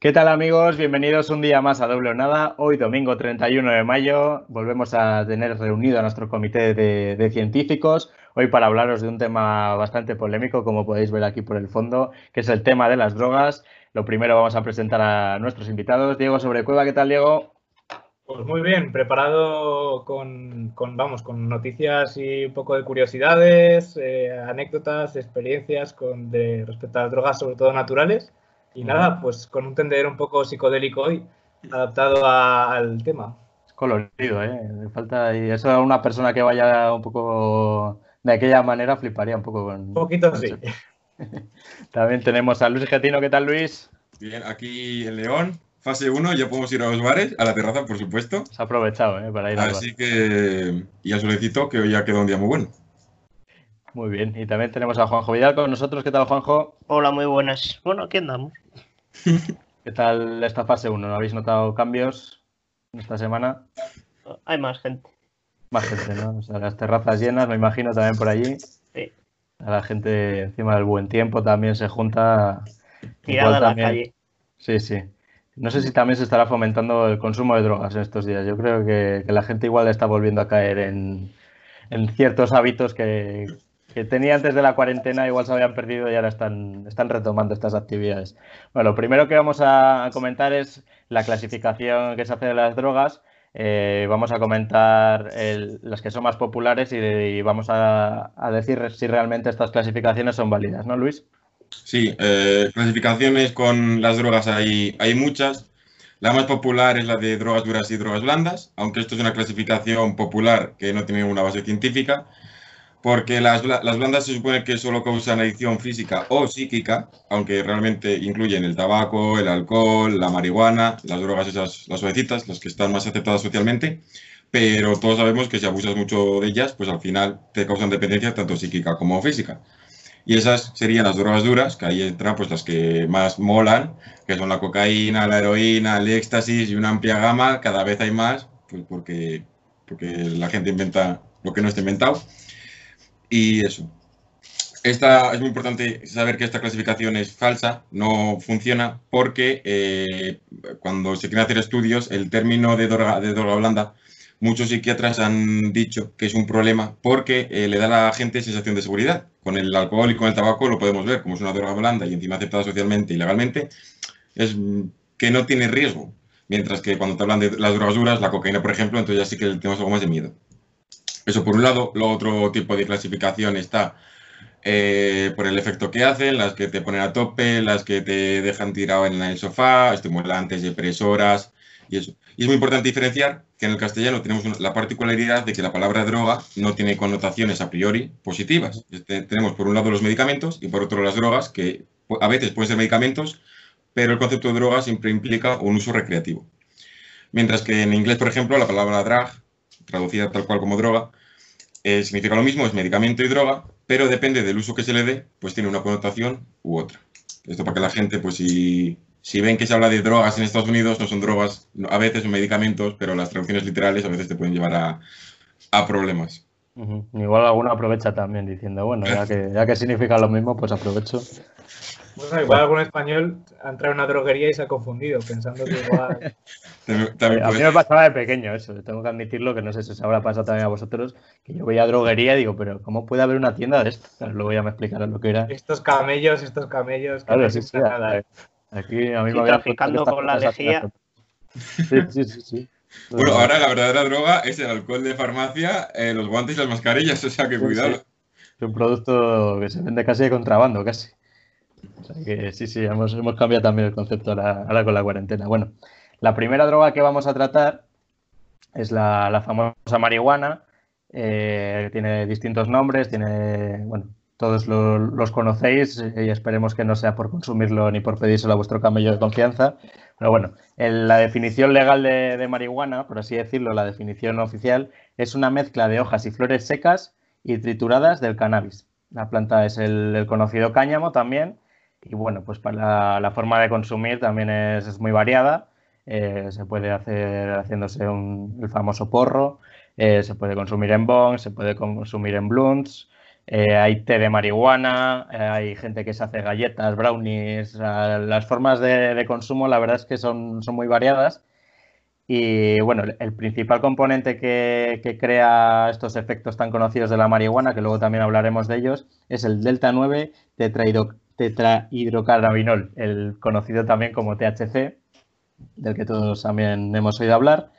¿Qué tal amigos? Bienvenidos un día más a Doble o Nada. Hoy domingo 31 de mayo volvemos a tener reunido a nuestro comité de, científicos. Hoy para hablaros de un tema bastante polémico, como podéis ver aquí por el fondo, que es el tema de las drogas. Lo primero vamos a presentar a nuestros invitados. Diego Sobrecueva, ¿qué tal Diego? Pues muy bien, preparado con, vamos, con noticias y un poco de curiosidades, eh, anécdotas, experiencias con, de, respecto a las drogas, sobre todo naturales y nada, pues con un tendero un poco psicodélico hoy, adaptado al tema. Es colorido, ¿eh? falta, y eso a una persona que vaya un poco de aquella manera fliparía un poco con... Un poquito sí. También tenemos a Luis Getino, ¿qué tal Luis? Bien, aquí en León, fase 1, ya podemos ir a los bares, a la terraza, por supuesto. Se ha aprovechado, ¿eh? Para ir Así que, y al solecito, que hoy ya quedó un día muy bueno. Muy bien, y también tenemos a Juanjo Vidal con nosotros. ¿Qué tal, Juanjo? Hola, muy buenas. Bueno, aquí andamos. ¿Qué tal esta fase 1? ¿No habéis notado cambios esta semana? Hay más gente. Más gente, ¿no? O sea, las terrazas llenas, me imagino, también por allí. Sí. A la gente encima del buen tiempo también se junta. Tirada a la calle. Sí, sí. No sé si también se estará fomentando el consumo de drogas en estos días. Yo creo que, la gente igual está volviendo a caer en ciertos hábitos que, que tenía antes de la cuarentena igual se habían perdido y ahora están, están retomando estas actividades. Bueno, lo primero que vamos a comentar es la clasificación que se hace de las drogas. Eh, vamos a comentar las que son más populares y, vamos a, decir si realmente estas clasificaciones son válidas, ¿no, Luis? Sí, eh, clasificaciones con las drogas hay, hay muchas. La más popular es la de drogas duras y drogas blandas, aunque esto es una clasificación popular que no tiene una base científica porque las, las, blandas se supone que solo causan adicción física o psíquica, aunque realmente incluyen el tabaco, el alcohol, la marihuana, las drogas esas, las suavecitas, las que están más aceptadas socialmente, pero todos sabemos que si abusas mucho de ellas, pues al final te causan dependencia tanto psíquica como física. Y esas serían las drogas duras, que ahí entran pues las que más molan, que son la cocaína, la heroína, el éxtasis y una amplia gama, cada vez hay más, pues porque, porque la gente inventa lo que no está inventado. Y eso. Esta, es muy importante saber que esta clasificación es falsa, no funciona, porque eh, cuando se quieren hacer estudios, el término de droga, de droga blanda, muchos psiquiatras han dicho que es un problema porque eh, le da a la gente sensación de seguridad. Con el alcohol y con el tabaco lo podemos ver, como es una droga blanda y encima aceptada socialmente y legalmente, es que no tiene riesgo. Mientras que cuando te hablan de las drogas duras, la cocaína, por ejemplo, entonces ya sí que tenemos algo más de miedo. Eso por un lado. Lo otro tipo de clasificación está eh, por el efecto que hacen, las que te ponen a tope, las que te dejan tirado en el sofá, estimulantes, depresoras y eso. Y es muy importante diferenciar que en el castellano tenemos la particularidad de que la palabra droga no tiene connotaciones a priori positivas. Este, tenemos por un lado los medicamentos y por otro las drogas, que a veces pueden ser medicamentos, pero el concepto de droga siempre implica un uso recreativo. Mientras que en inglés, por ejemplo, la palabra drug traducida tal cual como droga, eh, significa lo mismo, es medicamento y droga, pero depende del uso que se le dé, pues tiene una connotación u otra. Esto para que la gente, pues si, si ven que se habla de drogas en Estados Unidos, no son drogas, a veces son medicamentos, pero las traducciones literales a veces te pueden llevar a, a problemas. Igual alguno aprovecha también diciendo, bueno, ya que, ya que significa lo mismo, pues aprovecho. Bueno, igual algún español ha entrado en una droguería y se ha confundido, pensando que igual. a mí me pasaba de pequeño eso, tengo que admitirlo, que no sé si os habrá pasado también a vosotros, que yo veía droguería y digo, pero ¿cómo puede haber una tienda de esto? Luego ya me explicaron lo que era. Estos camellos, estos camellos. Claro, sí, sí. Nada. Aquí a mí me había traficando con la lejía. Sí, sí, sí, sí. Bueno, ahora la verdadera droga es el alcohol de farmacia, eh, los guantes y las mascarillas, o sea que cuidado. Es un producto que se vende casi de contrabando, casi. O sea que sí, sí, hemos, hemos cambiado también el concepto ahora, con la cuarentena. Bueno, la primera droga que vamos a tratar es la, famosa marihuana. Eh, tiene distintos nombres, tiene, bueno, todos los conocéis y esperemos que no sea por consumirlo ni por pedírselo a vuestro camello de confianza. Pero bueno, la definición legal de, marihuana, por así decirlo, la definición oficial, es una mezcla de hojas y flores secas y trituradas del cannabis. La planta es el conocido cáñamo también Y bueno, pues para la, forma de consumir también es, muy variada. Eh, se puede hacer haciéndose el famoso porro, eh, se puede consumir en bong, se puede consumir en blunts, eh, hay té de marihuana, hay gente que se hace galletas, brownies. las formas de, consumo la verdad es que son, son muy variadas. Y bueno, el principal componente que, que, crea estos efectos tan conocidos de la marihuana, que luego también hablaremos de ellos, es el delta 9 tetrahido tetrahidrocannabinol, el conocido también como THC, del que todos también hemos oído hablar.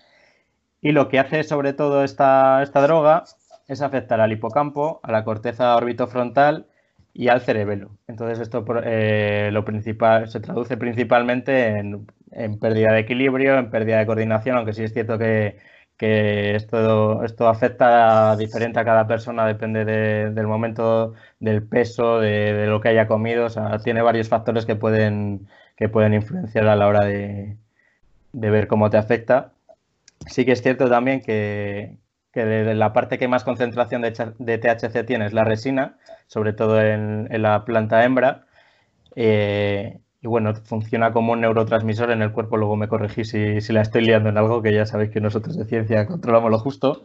Y lo que hace sobre todo esta, esta droga es afectar al hipocampo, a la corteza orbitofrontal y al cerebelo. Entonces esto eh, lo principal, se traduce principalmente en, en, pérdida de equilibrio, en pérdida de coordinación, aunque sí es cierto que, que esto, esto afecta diferente a cada persona, depende del momento, del peso, de, lo que haya comido, o sea, tiene varios factores que pueden, que pueden influenciar a la hora de, ver cómo te afecta. Sí que es cierto también que, que la parte que más concentración de, THC tiene es la resina, sobre todo en, la planta hembra. Eh, y bueno, funciona como un neurotransmisor en el cuerpo. Luego me corregí si, si, la estoy liando en algo, que ya sabéis que nosotros de ciencia controlamos lo justo.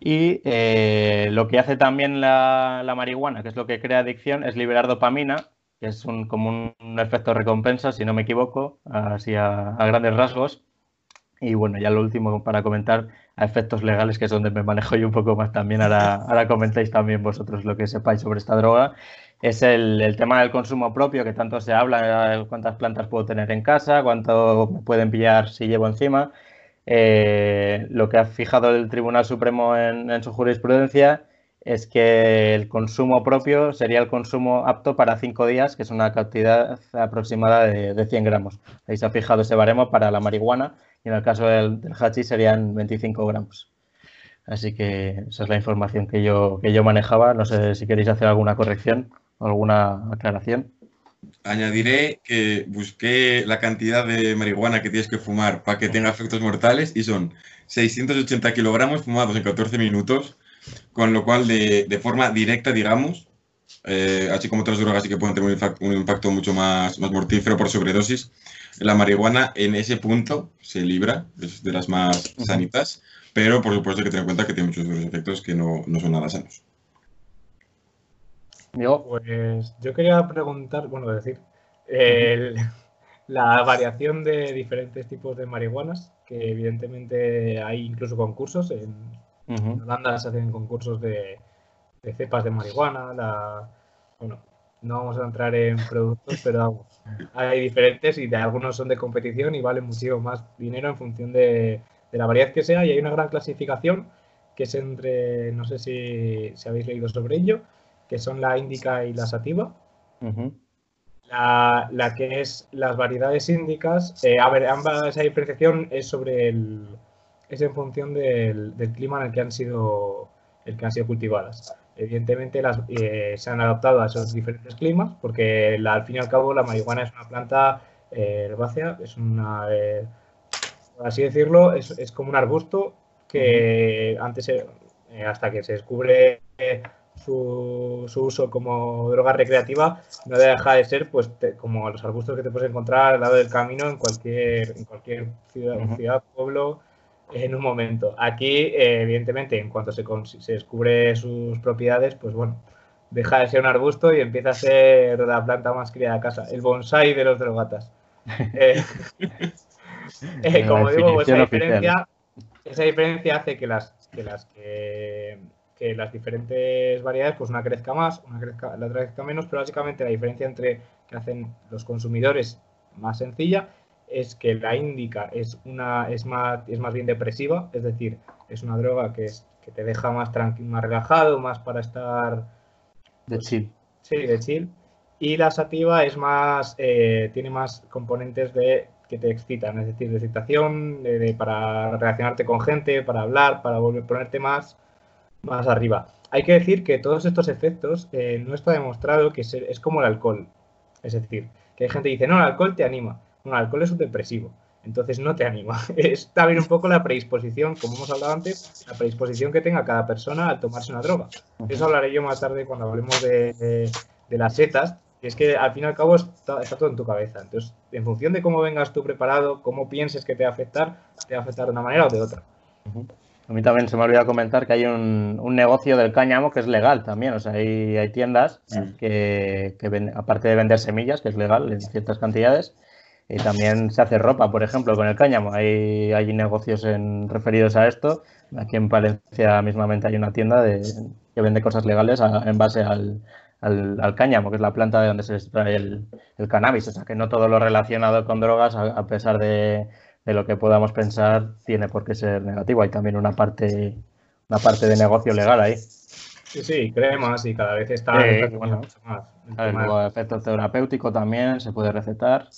Y eh, lo que hace también la, la, marihuana, que es lo que crea adicción, es liberar dopamina, que es un, como un, efecto recompensa, si no me equivoco, así a, a, grandes rasgos. Y bueno, ya lo último para comentar, a efectos legales, que es donde me manejo yo un poco más también. Ahora, ahora comentáis también vosotros lo que sepáis sobre esta droga es el, tema del consumo propio, que tanto se habla, cuántas plantas puedo tener en casa, cuánto pueden pillar si llevo encima. Eh, lo que ha fijado el Tribunal Supremo en, su jurisprudencia es que el consumo propio sería el consumo apto para cinco días, que es una cantidad aproximada de, 100 gramos. Ahí se ha fijado ese baremo para la marihuana y en el caso del, del hachís serían 25 gramos. Así que esa es la información que yo, que yo manejaba. No sé si queréis hacer alguna corrección alguna aclaración? Añadiré que busqué la cantidad de marihuana que tienes que fumar para que tenga efectos mortales y son 680 kilogramos fumados en 14 minutos, con lo cual de, forma directa, digamos, eh, así como otras drogas sí que pueden tener un impacto, mucho más, más mortífero por sobredosis, la marihuana en ese punto se libra, es de las más sanitas, pero por supuesto hay que tener en cuenta que tiene muchos otros efectos que no, no son nada sanos. Pues yo quería preguntar, bueno, decir, la variación de diferentes tipos de marihuanas, que evidentemente hay incluso concursos, en, Holanda se hacen concursos de, cepas de marihuana, la, bueno, no vamos a entrar en productos, pero hay diferentes y de algunos son de competición y valen muchísimo más dinero en función de, de la variedad que sea y hay una gran clasificación que es entre, no sé si, si habéis leído sobre ello, que son la índica y la sativa. la, que es las variedades índicas, eh, a ver, ambas, esa diferenciación es sobre el, es en función del, clima en el que han sido, el que han sido cultivadas. Evidentemente las, eh, se han adaptado a esos diferentes climas porque al fin y al cabo la marihuana es una planta eh, herbácea, es una, por así decirlo, es, es, como un arbusto que antes, hasta que se descubre su, uso como droga recreativa no deja de ser pues como los arbustos que te puedes encontrar al lado del camino en cualquier, en cualquier ciudad, ciudad pueblo, en un momento. Aquí, eh, evidentemente, en cuanto se, se descubre sus propiedades, pues bueno, deja de ser un arbusto y empieza a ser la planta más criada de casa, el bonsai de los drogatas. Eh, eh, como digo, esa diferencia, esa diferencia hace que las que, las que que las diferentes variedades, pues una crezca más, una crezca, la otra crezca menos, pero básicamente la diferencia entre que hacen los consumidores más sencilla es que la índica es una es más es más bien depresiva, es decir, es una droga que es que te deja más tranquilo, más relajado, más para estar de pues, chill. Sí, de chill. Y la sativa es más eh, tiene más componentes de que te excitan, es decir, de excitación, de, para relacionarte con gente, para hablar, para volver a ponerte más más arriba. Hay que decir que todos estos efectos eh, no está demostrado que es, como el alcohol. Es decir, que hay gente que dice, no, el alcohol te anima. No, el alcohol es un depresivo. Entonces no te anima. Es también un poco la predisposición, como hemos hablado antes, la predisposición que tenga cada persona al tomarse una droga. Eso hablaré yo más tarde cuando hablemos de, las setas, es que al fin y al cabo está, está, todo en tu cabeza. Entonces, en función de cómo vengas tú preparado, cómo pienses que te va a afectar, te va a afectar de una manera o de otra. A mí también se me olvidó comentar que hay un, un negocio del cáñamo que es legal también. O sea, hay, hay tiendas Sí. que, que ven- aparte de vender semillas, que es legal en ciertas cantidades, y también se hace ropa, por ejemplo, con el cáñamo. Hay, hay negocios en, referidos a esto. Aquí en Palencia mismamente hay una tienda de, que vende cosas legales a- en base al, al, al cáñamo, que es la planta de donde se extrae el, el cannabis. O sea, que no todo lo relacionado con drogas, a, a pesar de, de lo que podamos pensar, tiene por qué ser negativo. Hay también una parte, una parte de negocio legal ahí. Sí, sí, cremas y cada vez está Sí, está bueno. mucho más. El luego efecto terapéutico también se puede recetar.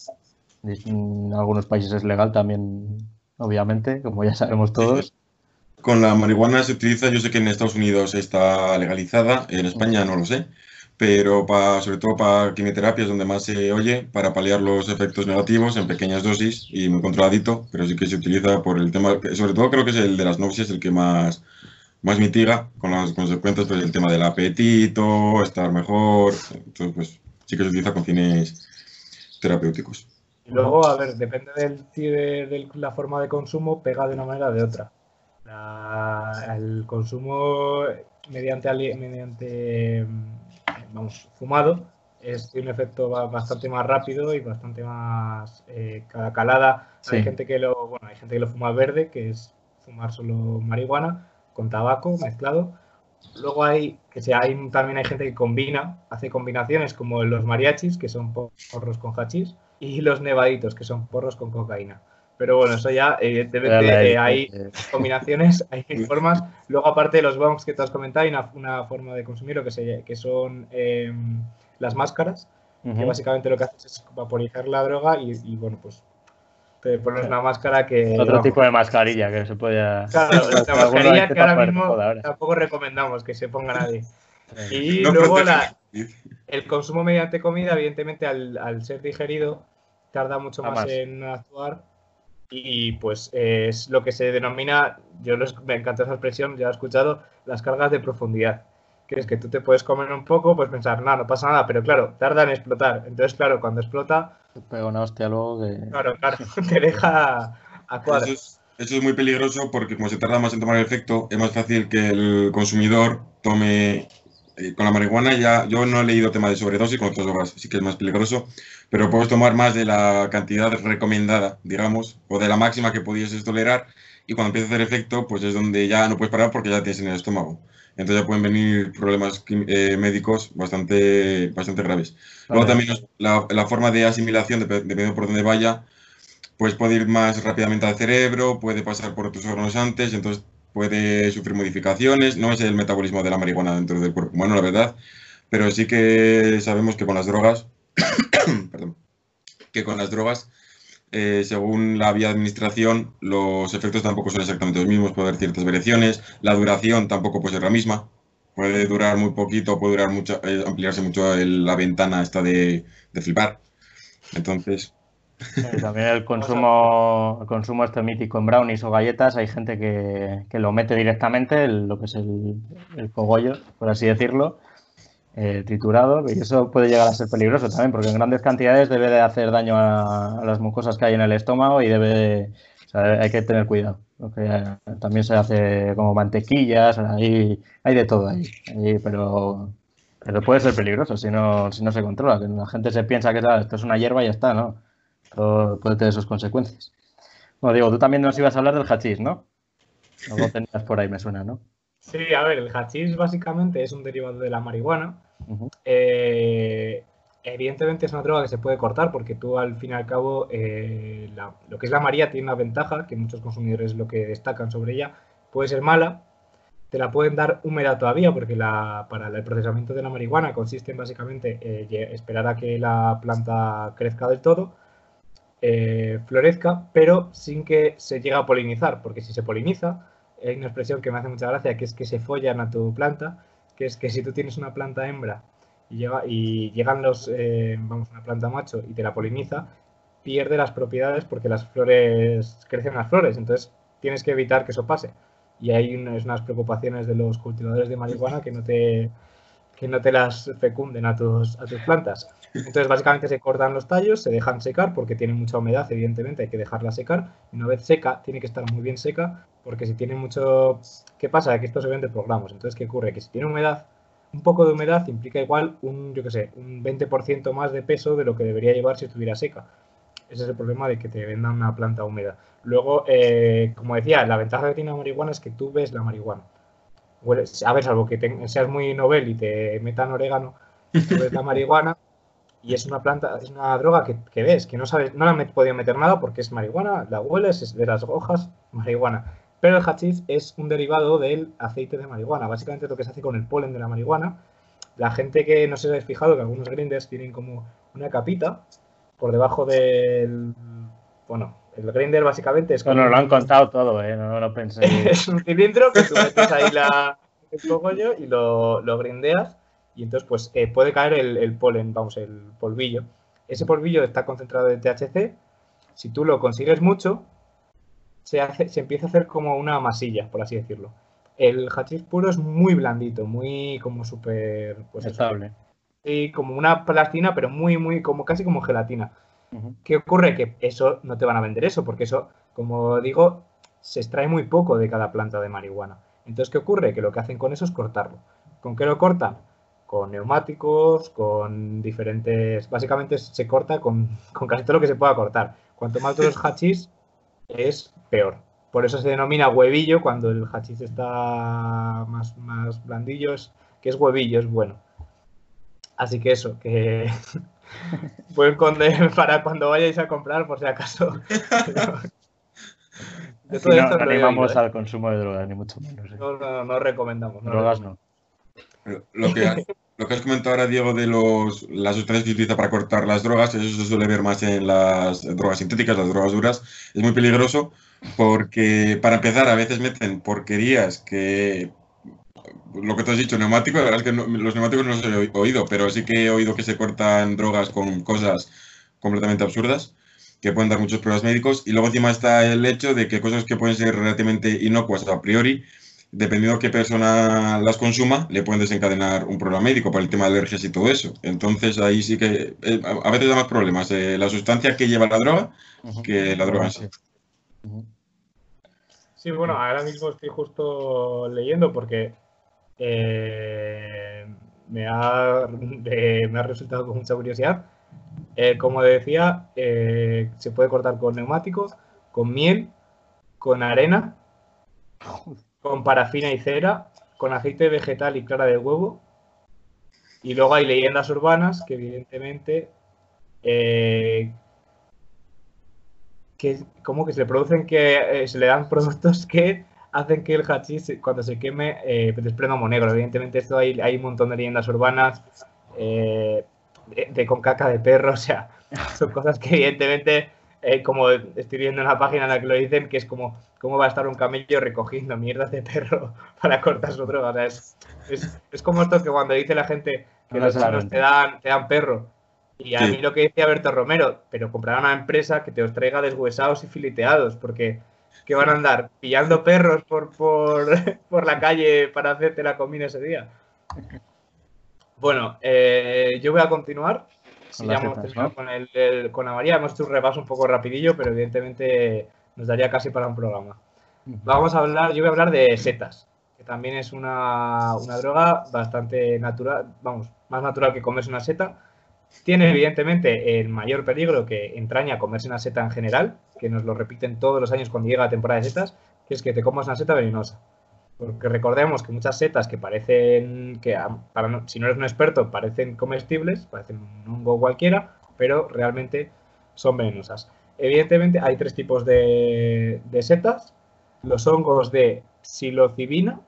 En algunos países es legal también, obviamente, como ya sabemos todos. Con la marihuana se utiliza, yo sé que en Estados Unidos está legalizada, en España no lo sé, pero pa- sobre todo para quimioterapia es donde más se oye, para paliar los efectos negativos en pequeñas dosis y muy controladito, pero sí que se utiliza por el tema, sobre todo creo que es el de las náuseas el que más, más mitiga con las consecuencias, pues el tema del apetito, estar mejor, entonces pues sí que se utiliza con fines terapéuticos. Y luego, a ver, depende del, de, de la forma de consumo, pega de una manera o de otra. La- el consumo mediante, mediante vamos, fumado es tiene un efecto ba- bastante más rápido y bastante más eh, cada calada. Hay gente que lo, bueno, hay gente que lo fuma verde, que es fumar solo marihuana con tabaco mezclado. Luego hay que sea, hay también hay gente que combina, hace combinaciones como los mariachis, que son porros con hachís, y los nevaditos, que son porros con cocaína. Pero bueno, eso ya, evidentemente, eh, hay eh, combinaciones, hay formas. Luego, aparte de los bongs que te has comentado, hay una, una forma de consumir lo que, se, que son eh, las máscaras, que básicamente lo que haces es vaporizar la droga y, y, bueno, pues te pones una máscara que... Otro vamos, tipo de mascarilla que se puede. Claro, la mascarilla que ahora mismo ahora. tampoco recomendamos que se ponga nadie. Y No luego la, el consumo mediante comida, evidentemente, al, al ser digerido, tarda mucho más, más. en actuar. Y pues es lo que se denomina, yo los- me encanta esa expresión, ya he escuchado, las cargas de profundidad. Que es que tú te puedes comer un poco, pues pensar, no, no pasa nada, pero claro, tarda en explotar. Entonces, claro, cuando explota, Te pega una hostia luego que. claro, claro, te deja a Eso cuadros. es, eso es muy peligroso porque como se tarda más en tomar el efecto, es más fácil que el consumidor tome... eh, con la marihuana ya, yo no he leído tema de sobredosis, con otras drogas sí que es más peligroso, pero puedes tomar más de la cantidad recomendada, digamos, o de la máxima que pudieses tolerar, y cuando empieza a hacer efecto, pues es donde ya no puedes parar porque ya tienes en el estómago. Entonces ya pueden venir problemas eh, médicos bastante, bastante graves. Luego también la, la forma de asimilación, dep- dependiendo por dónde vaya, pues puede ir más rápidamente al cerebro, puede pasar por otros órganos antes, entonces puede sufrir modificaciones. No es el metabolismo de la marihuana dentro del cuerpo humano, la verdad, pero sí que sabemos que con las drogas, perdón, que con las drogas, eh, según la vía de administración, los efectos tampoco son exactamente los mismos, puede haber ciertas variaciones, la duración tampoco puede ser la misma. Puede durar muy poquito, puede durar mucho, eh, ampliarse mucho la ventana esta de, de flipar. Entonces, Sí, También el consumo, el consumo este mítico en brownies o galletas, hay gente que, que lo mete directamente, el- lo que es el, el cogollo, por así decirlo, eh, triturado, y eso puede llegar a ser peligroso también, porque en grandes cantidades debe de hacer daño a, a las mucosas que hay en el estómago y debe de- o sea, hay que tener cuidado. Porque eh, también se hace como mantequillas, hay, hay de todo ahí, ahí, pero, pero puede ser peligroso si no, si no se controla. que La gente se piensa que "Ah, esto es una hierba y ya está, ¿no? Puede tener sus consecuencias. Bueno, digo, tú también nos ibas a hablar del hachís, ¿no? Algo tenías por ahí, me suena, ¿no? Sí, a ver, el hachís básicamente es un derivado de la marihuana. Eh, evidentemente es una droga que se puede cortar porque tú al fin y al cabo eh, la- lo que es la María tiene una ventaja que muchos consumidores lo que destacan sobre ella puede ser mala, te la pueden dar húmeda todavía porque la, para el procesamiento de la marihuana consiste en básicamente eh, esperar a que la planta crezca del todo, eh, florezca, pero sin que se llegue a polinizar, porque si se poliniza, hay una expresión que me hace mucha gracia que es que se follan a tu planta, que es que si tú tienes una planta hembra y, y llegan los, eh, vamos, una planta macho y te la poliniza, pierde las propiedades porque las flores, crecen las flores, entonces tienes que evitar que eso pase. Y hay unas preocupaciones de los cultivadores de marihuana que no te, que no te las fecunden a tus, a tus plantas. Entonces, básicamente se cortan los tallos, se dejan secar porque tiene mucha humedad, evidentemente hay que dejarla secar. Una vez seca, tiene que estar muy bien seca porque si tiene mucho... ¿Qué pasa? Que esto se vende por gramos. Entonces, ¿qué ocurre? Que si tiene humedad, un poco de humedad implica igual un, yo qué sé, un 20% más de peso de lo que debería llevar si estuviera seca. Ese es el problema de que te vendan una planta húmeda. Luego, eh, como decía, la ventaja que tiene la marihuana es que tú ves la marihuana. A ver, salvo que seas muy novel y te metan orégano, ves la marihuana y es una planta, es una droga que, ves, que no sabes, no la he podido meter nada porque es marihuana, la hueles, es de las hojas, marihuana. Pero el hachís es un derivado del aceite de marihuana. Básicamente lo que se hace con el polen de la marihuana. La gente que no se ha fijado que algunos grinders tienen como una capita por debajo del. Bueno, el grinder básicamente es. Como... Bueno, lo han contado todo, ¿eh? No, lo pensé. es un cilindro que tú metes ahí la, el cogollo y lo, lo grindeas y entonces pues eh, puede caer el, polen, vamos, el polvillo. Ese polvillo está concentrado en THC. Si tú lo consigues mucho, se, hace, se empieza a hacer como una masilla, por así decirlo. El hachís puro es muy blandito, muy como súper... Pues Estable. Sí, como una plastina, pero muy, muy, como casi como gelatina. ¿Qué ocurre? Que eso no te van a vender eso, porque eso, como digo, se extrae muy poco de cada planta de marihuana. Entonces, ¿qué ocurre? Que lo que hacen con eso es cortarlo. ¿Con qué lo cortan? con neumáticos, con diferentes... Básicamente se corta con, casi todo lo que se pueda cortar. Cuanto más duros hachís, es peor. Por eso se denomina huevillo cuando el hachís está más, más blandillo, que es huevillo, es bueno. Así que eso, que esconder para cuando vayáis a comprar, por si acaso. no, animamos ¿eh? al consumo de drogas, ni mucho menos. ¿eh? No, no, no recomendamos. drogas no. Lo que, lo que has comentado ahora, Diego, de los, las sustancias que se utiliza para cortar las drogas, eso se suele ver más en las drogas sintéticas, las drogas duras. Es muy peligroso porque, para empezar, a veces meten porquerías que lo que tú has dicho, neumáticos, la verdad es que los neumáticos no los he oído, pero sí que he oído que se cortan drogas con cosas completamente absurdas que pueden dar muchos problemas médicos. Y luego encima está el hecho de que cosas que pueden ser relativamente inocuas a priori dependiendo de qué persona las consuma, le pueden desencadenar un problema médico por el tema de alergias y todo eso. Entonces ahí sí que eh, a veces da más problemas eh, la sustancia que lleva la droga que la droga en sí. Sí, bueno, ahora mismo estoy justo leyendo porque eh, me, ha, me ha resultado con mucha curiosidad. como decía, se puede cortar con neumáticos, con miel, con arena con parafina y cera, con aceite vegetal y clara de huevo. Y luego hay leyendas urbanas que evidentemente eh, que como que se le producen que eh, se le dan productos que hacen que el hachís cuando se queme eh, desprenda humo negro. Evidentemente esto hay, hay un montón de leyendas urbanas de, con caca de perro, o sea, son cosas que evidentemente eh, como estoy viendo en la página en la que lo dicen, que es como cómo va a estar un camello recogiendo mierdas de perro para cortar su droga. es, como esto que cuando dice la gente que los chinos te dan, te dan perro. Y a mí lo que decía Berto Romero, pero comprar una empresa que te os traiga deshuesados y fileteados, porque que van a andar pillando perros por, por, por la calle para hacerte la comida ese día. Bueno, eh, yo voy a continuar Sí, ya hemos terminado con, el, con la María, hemos hecho un repaso un poco rapidillo, pero evidentemente nos daría casi para un programa. Vamos a hablar, yo voy a hablar de setas, que también es una, una droga bastante natural, vamos, más natural que comerse una seta. Tiene evidentemente el mayor peligro que entraña comerse una seta en general, que nos lo repiten todos los años cuando llega la temporada de setas, que es que te comas una seta venenosa. Porque recordemos que muchas setas que parecen, que para si no eres un experto, parecen comestibles, parecen un hongo cualquiera, pero realmente son venenosas. Evidentemente hay tres tipos de, setas. Los hongos de psilocibina,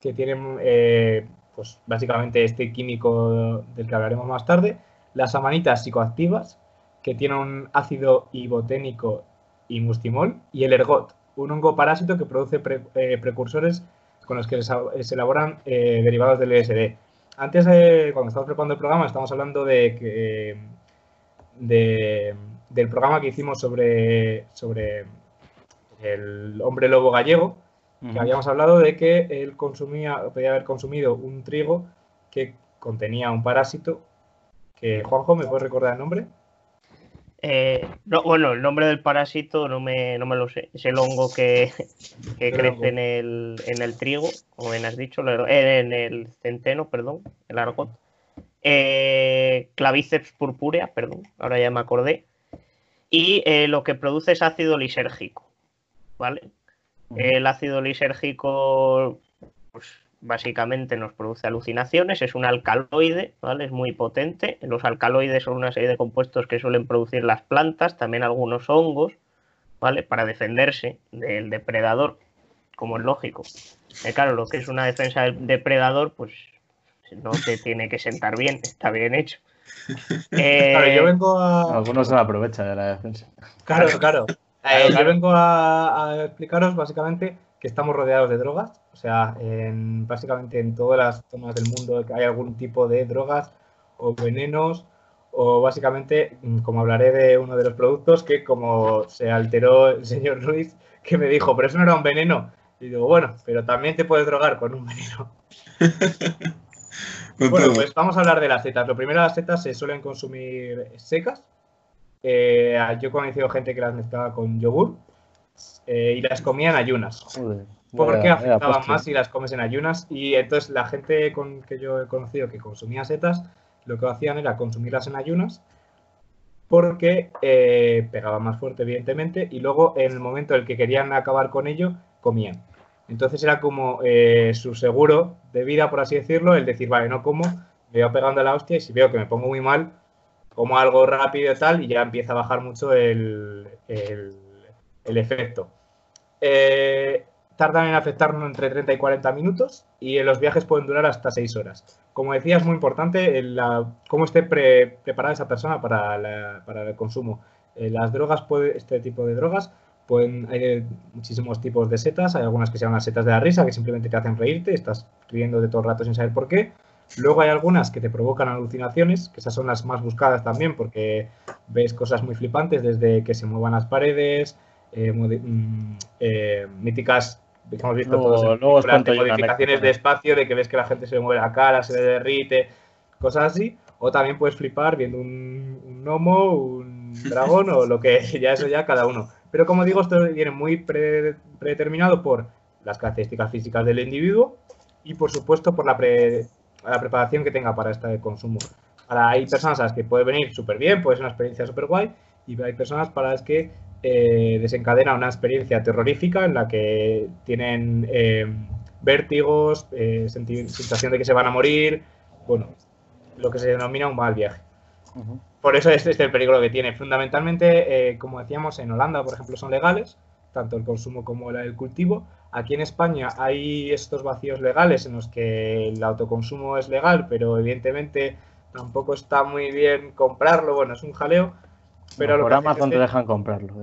que tienen eh, pues básicamente este químico del que hablaremos más tarde. Las amanitas psicoactivas, que tienen un ácido iboténico y mustimol. Y el ergot, un hongo parásito que produce eh, precursores con los que se elaboran eh, derivados del LSD. Antes, cuando estábamos preparando el programa, estamos hablando de que, del programa que hicimos sobre, sobre el hombre lobo gallego, que habíamos hablado de que él consumía, podía haber consumido un trigo que contenía un parásito que, Juanjo, ¿me puedes recordar el nombre? Eh, no, bueno, el nombre del parásito no me, no me lo sé. Es el hongo que, que El crece hongo. en el, en el trigo, o bien has dicho, eh, en el centeno, perdón, el argot. Eh, clavíceps purpúrea, perdón, ahora ya me acordé. Y eh, lo que produce es ácido lisérgico, ¿vale? El ácido lisérgico, pues básicamente nos produce alucinaciones, es un alcaloide, ¿vale? Es muy potente. Los alcaloides son una serie de compuestos que suelen producir las plantas, también algunos hongos, ¿vale? Para defenderse del depredador, como es lógico. Eh, claro, lo que es una defensa del depredador, pues no te tiene que sentar bien, está bien hecho. Eh, Claro, yo vengo a. Algunos se aprovechan de la defensa. Claro, claro. Eh, claro. Yo vengo a, a explicaros básicamente que estamos rodeados de drogas. O sea, en, básicamente en todas las zonas del mundo que hay algún tipo de drogas o venenos. O básicamente, mm, como hablaré de uno de los productos, que como se alteró el señor Luis, que me dijo, pero eso no era un veneno. Y digo, bueno, pero también te puedes drogar con un veneno. Bueno, pues vamos a hablar de las setas. Lo primero, las setas se suelen consumir secas. Eh, yo he conocido gente que las mezclaba con yogur eh, y las comía en ayunas. Joder, Porque vaya afectaban más si las comes en ayunas. Y entonces la gente con que yo he conocido que consumía setas, lo que hacían era consumirlas en ayunas porque eh, pegaban más fuerte, evidentemente, y luego en el momento en el que querían acabar con ello, comían. Entonces era como eh, su seguro de vida, por así decirlo, el decir, vale, no como, me voy pegando a la hostia y si veo que me pongo muy mal, como algo rápido y tal, y ya empieza a bajar mucho el, el- el efecto. Eh, tardan en afectarnos entre 30 y 40 minutos y los viajes pueden durar hasta 6 horas. Como decía, es muy importante el, la- cómo esté pre- preparada esa persona para, para el consumo. Eh, las drogas, puede, este tipo de drogas, pueden, hay de muchísimos tipos de setas. Hay algunas que se llaman las setas de la risa, que simplemente te hacen reírte, estás riendo de todo el rato sin saber por qué. Luego hay algunas que te provocan alucinaciones, que esas son las más buscadas también, porque ves cosas muy flipantes, desde que se muevan las paredes, eh, mm, eh, míticas hemos visto Luego- todos os de modificaciones de espacio, de que ves que la gente se le mueve la cara, se le derrite, cosas así. O también puedes flipar viendo un, un gnomo, un dragón o lo que ya eso ya cada uno. Pero como digo, esto viene muy pre- predeterminado por las características físicas del individuo y por supuesto por la, pre- la preparación que tenga para este consumo. Ahora, hay personas a las que puede venir súper bien, puede ser una experiencia súper guay, y hay personas para las que eh, desencadena una experiencia terrorífica en la que tienen eh, vértigos, eh, sensación de que se van a morir, bueno, lo que se denomina un mal viaje. Por eso este es el peligro que tiene. Fundamentalmente, eh, como decíamos, en Holanda, por ejemplo, son legales, tanto el consumo como el- el cultivo. Aquí en España hay estos vacíos legales en los que el autoconsumo es legal, pero evidentemente tampoco está muy bien comprarlo. Bueno, es un jaleo. Pero por Amazon te dejan comprarlo.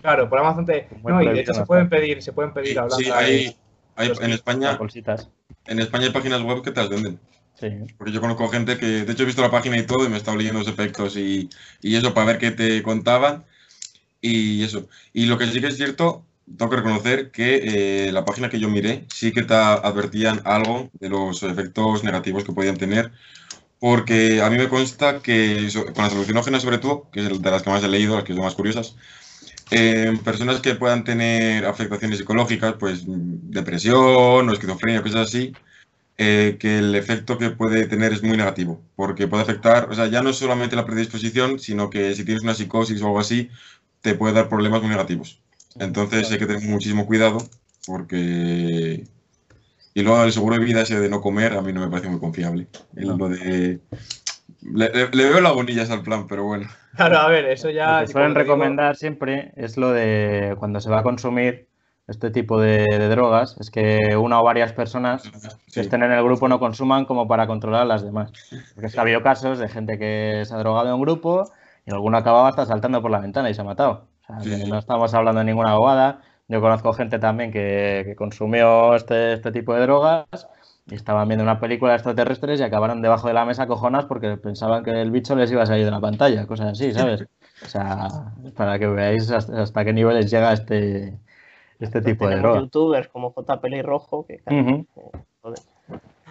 Claro, por Amazon te. No, y de hecho se en pueden España. pedir, se pueden pedir a Holanda. Sí, hay, hay- en España, bolsitas. en España hay páginas web que te las venden. Sí. Porque yo conozco gente que, de hecho, he visto la página y todo y me he estado leyendo los efectos y, y eso para ver qué te contaban y eso. Y lo que sí que es cierto, tengo que reconocer que eh, la página que yo miré sí que te advertían algo de los efectos negativos que podían tener. Porque a mí me consta que con las alucinógenas, sobre todo, que es de las que más he leído, las que son más curiosas, eh, personas que puedan tener afectaciones psicológicas, pues depresión o esquizofrenia, cosas así, eh, que el efecto que puede tener es muy negativo, porque puede afectar, o sea, ya no es solamente la predisposición, sino que si tienes una psicosis o algo así, te puede dar problemas muy negativos. Entonces hay que tener muchísimo cuidado, porque... Y luego el seguro de vida ese de no comer, a mí no me parece muy confiable. El- No. Lo de... Le, le- le veo lagunillas al plan, pero bueno. Claro, a ver, eso ya. Lo que suelen digo, recomendar siempre es lo de cuando se va a consumir este tipo de, de drogas, es que una o varias personas que estén en el grupo no consuman como para controlar a las demás. Porque ha habido casos de gente que se ha drogado en un grupo y alguno acababa hasta saltando por la ventana y se ha matado. O sea, Sí, que sí. no estamos hablando de ninguna abogada. Yo conozco gente también que, que consumió este, este tipo de drogas y estaban viendo una película de extraterrestres y acabaron debajo de la mesa cojonas porque pensaban que el bicho les iba a salir de la pantalla, cosas así, ¿sabes? O sea, para que veáis hasta, hasta qué niveles llega este, este tipo de droga. youtubers como J. Pelirrojo que joder.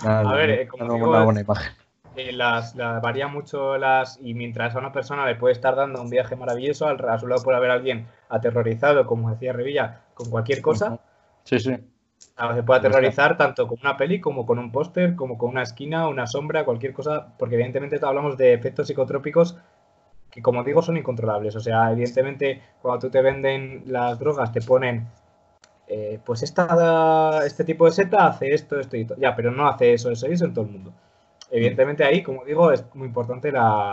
Nada, A ver, eh, como dando digo, una es- buena imagen. Eh, las, las varía mucho las y mientras a una persona le puede estar dando un viaje maravilloso, al, a su lado puede haber alguien aterrorizado, como decía Revilla, con cualquier cosa. Sí, sí. Se puede aterrorizar tanto con una peli como con un póster, como con una esquina, una sombra, cualquier cosa, porque evidentemente hablamos de efectos psicotrópicos que, como digo, son incontrolables. O sea, evidentemente, cuando tú te venden las drogas, te ponen, eh, pues esta, este tipo de seta hace esto, esto y todo. Ya, pero no hace eso, eso y eso en todo el mundo. Evidentemente ahí, como digo, es muy importante la,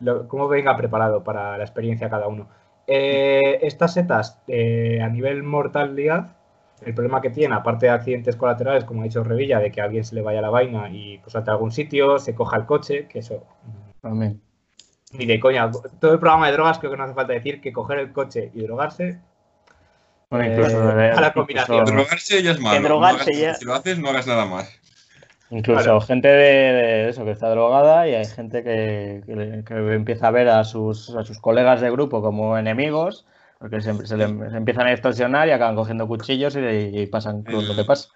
lo- cómo venga preparado para la experiencia cada uno. Eh, estas setas eh, a nivel mortalidad, el problema que tiene, aparte de accidentes colaterales, como ha dicho Revilla, de que a alguien se le vaya la vaina y pues salte a algún sitio, se coja el coche, que eso También. ni de coña. Todo el programa de drogas creo que no hace falta decir que coger el coche y drogarse. Bueno, Eh, incluso, a la incluso- combinación. Drogarse ya es malo. no drogarse hagas- ya- Si lo haces, no hagas nada más. Incluso Claro. gente de, de eso que está drogada y hay gente que, que empieza a ver a sus, a sus colegas de grupo como enemigos, porque se, se le- se empiezan a extorsionar y acaban cogiendo cuchillos y, y pasan con lo que pasa.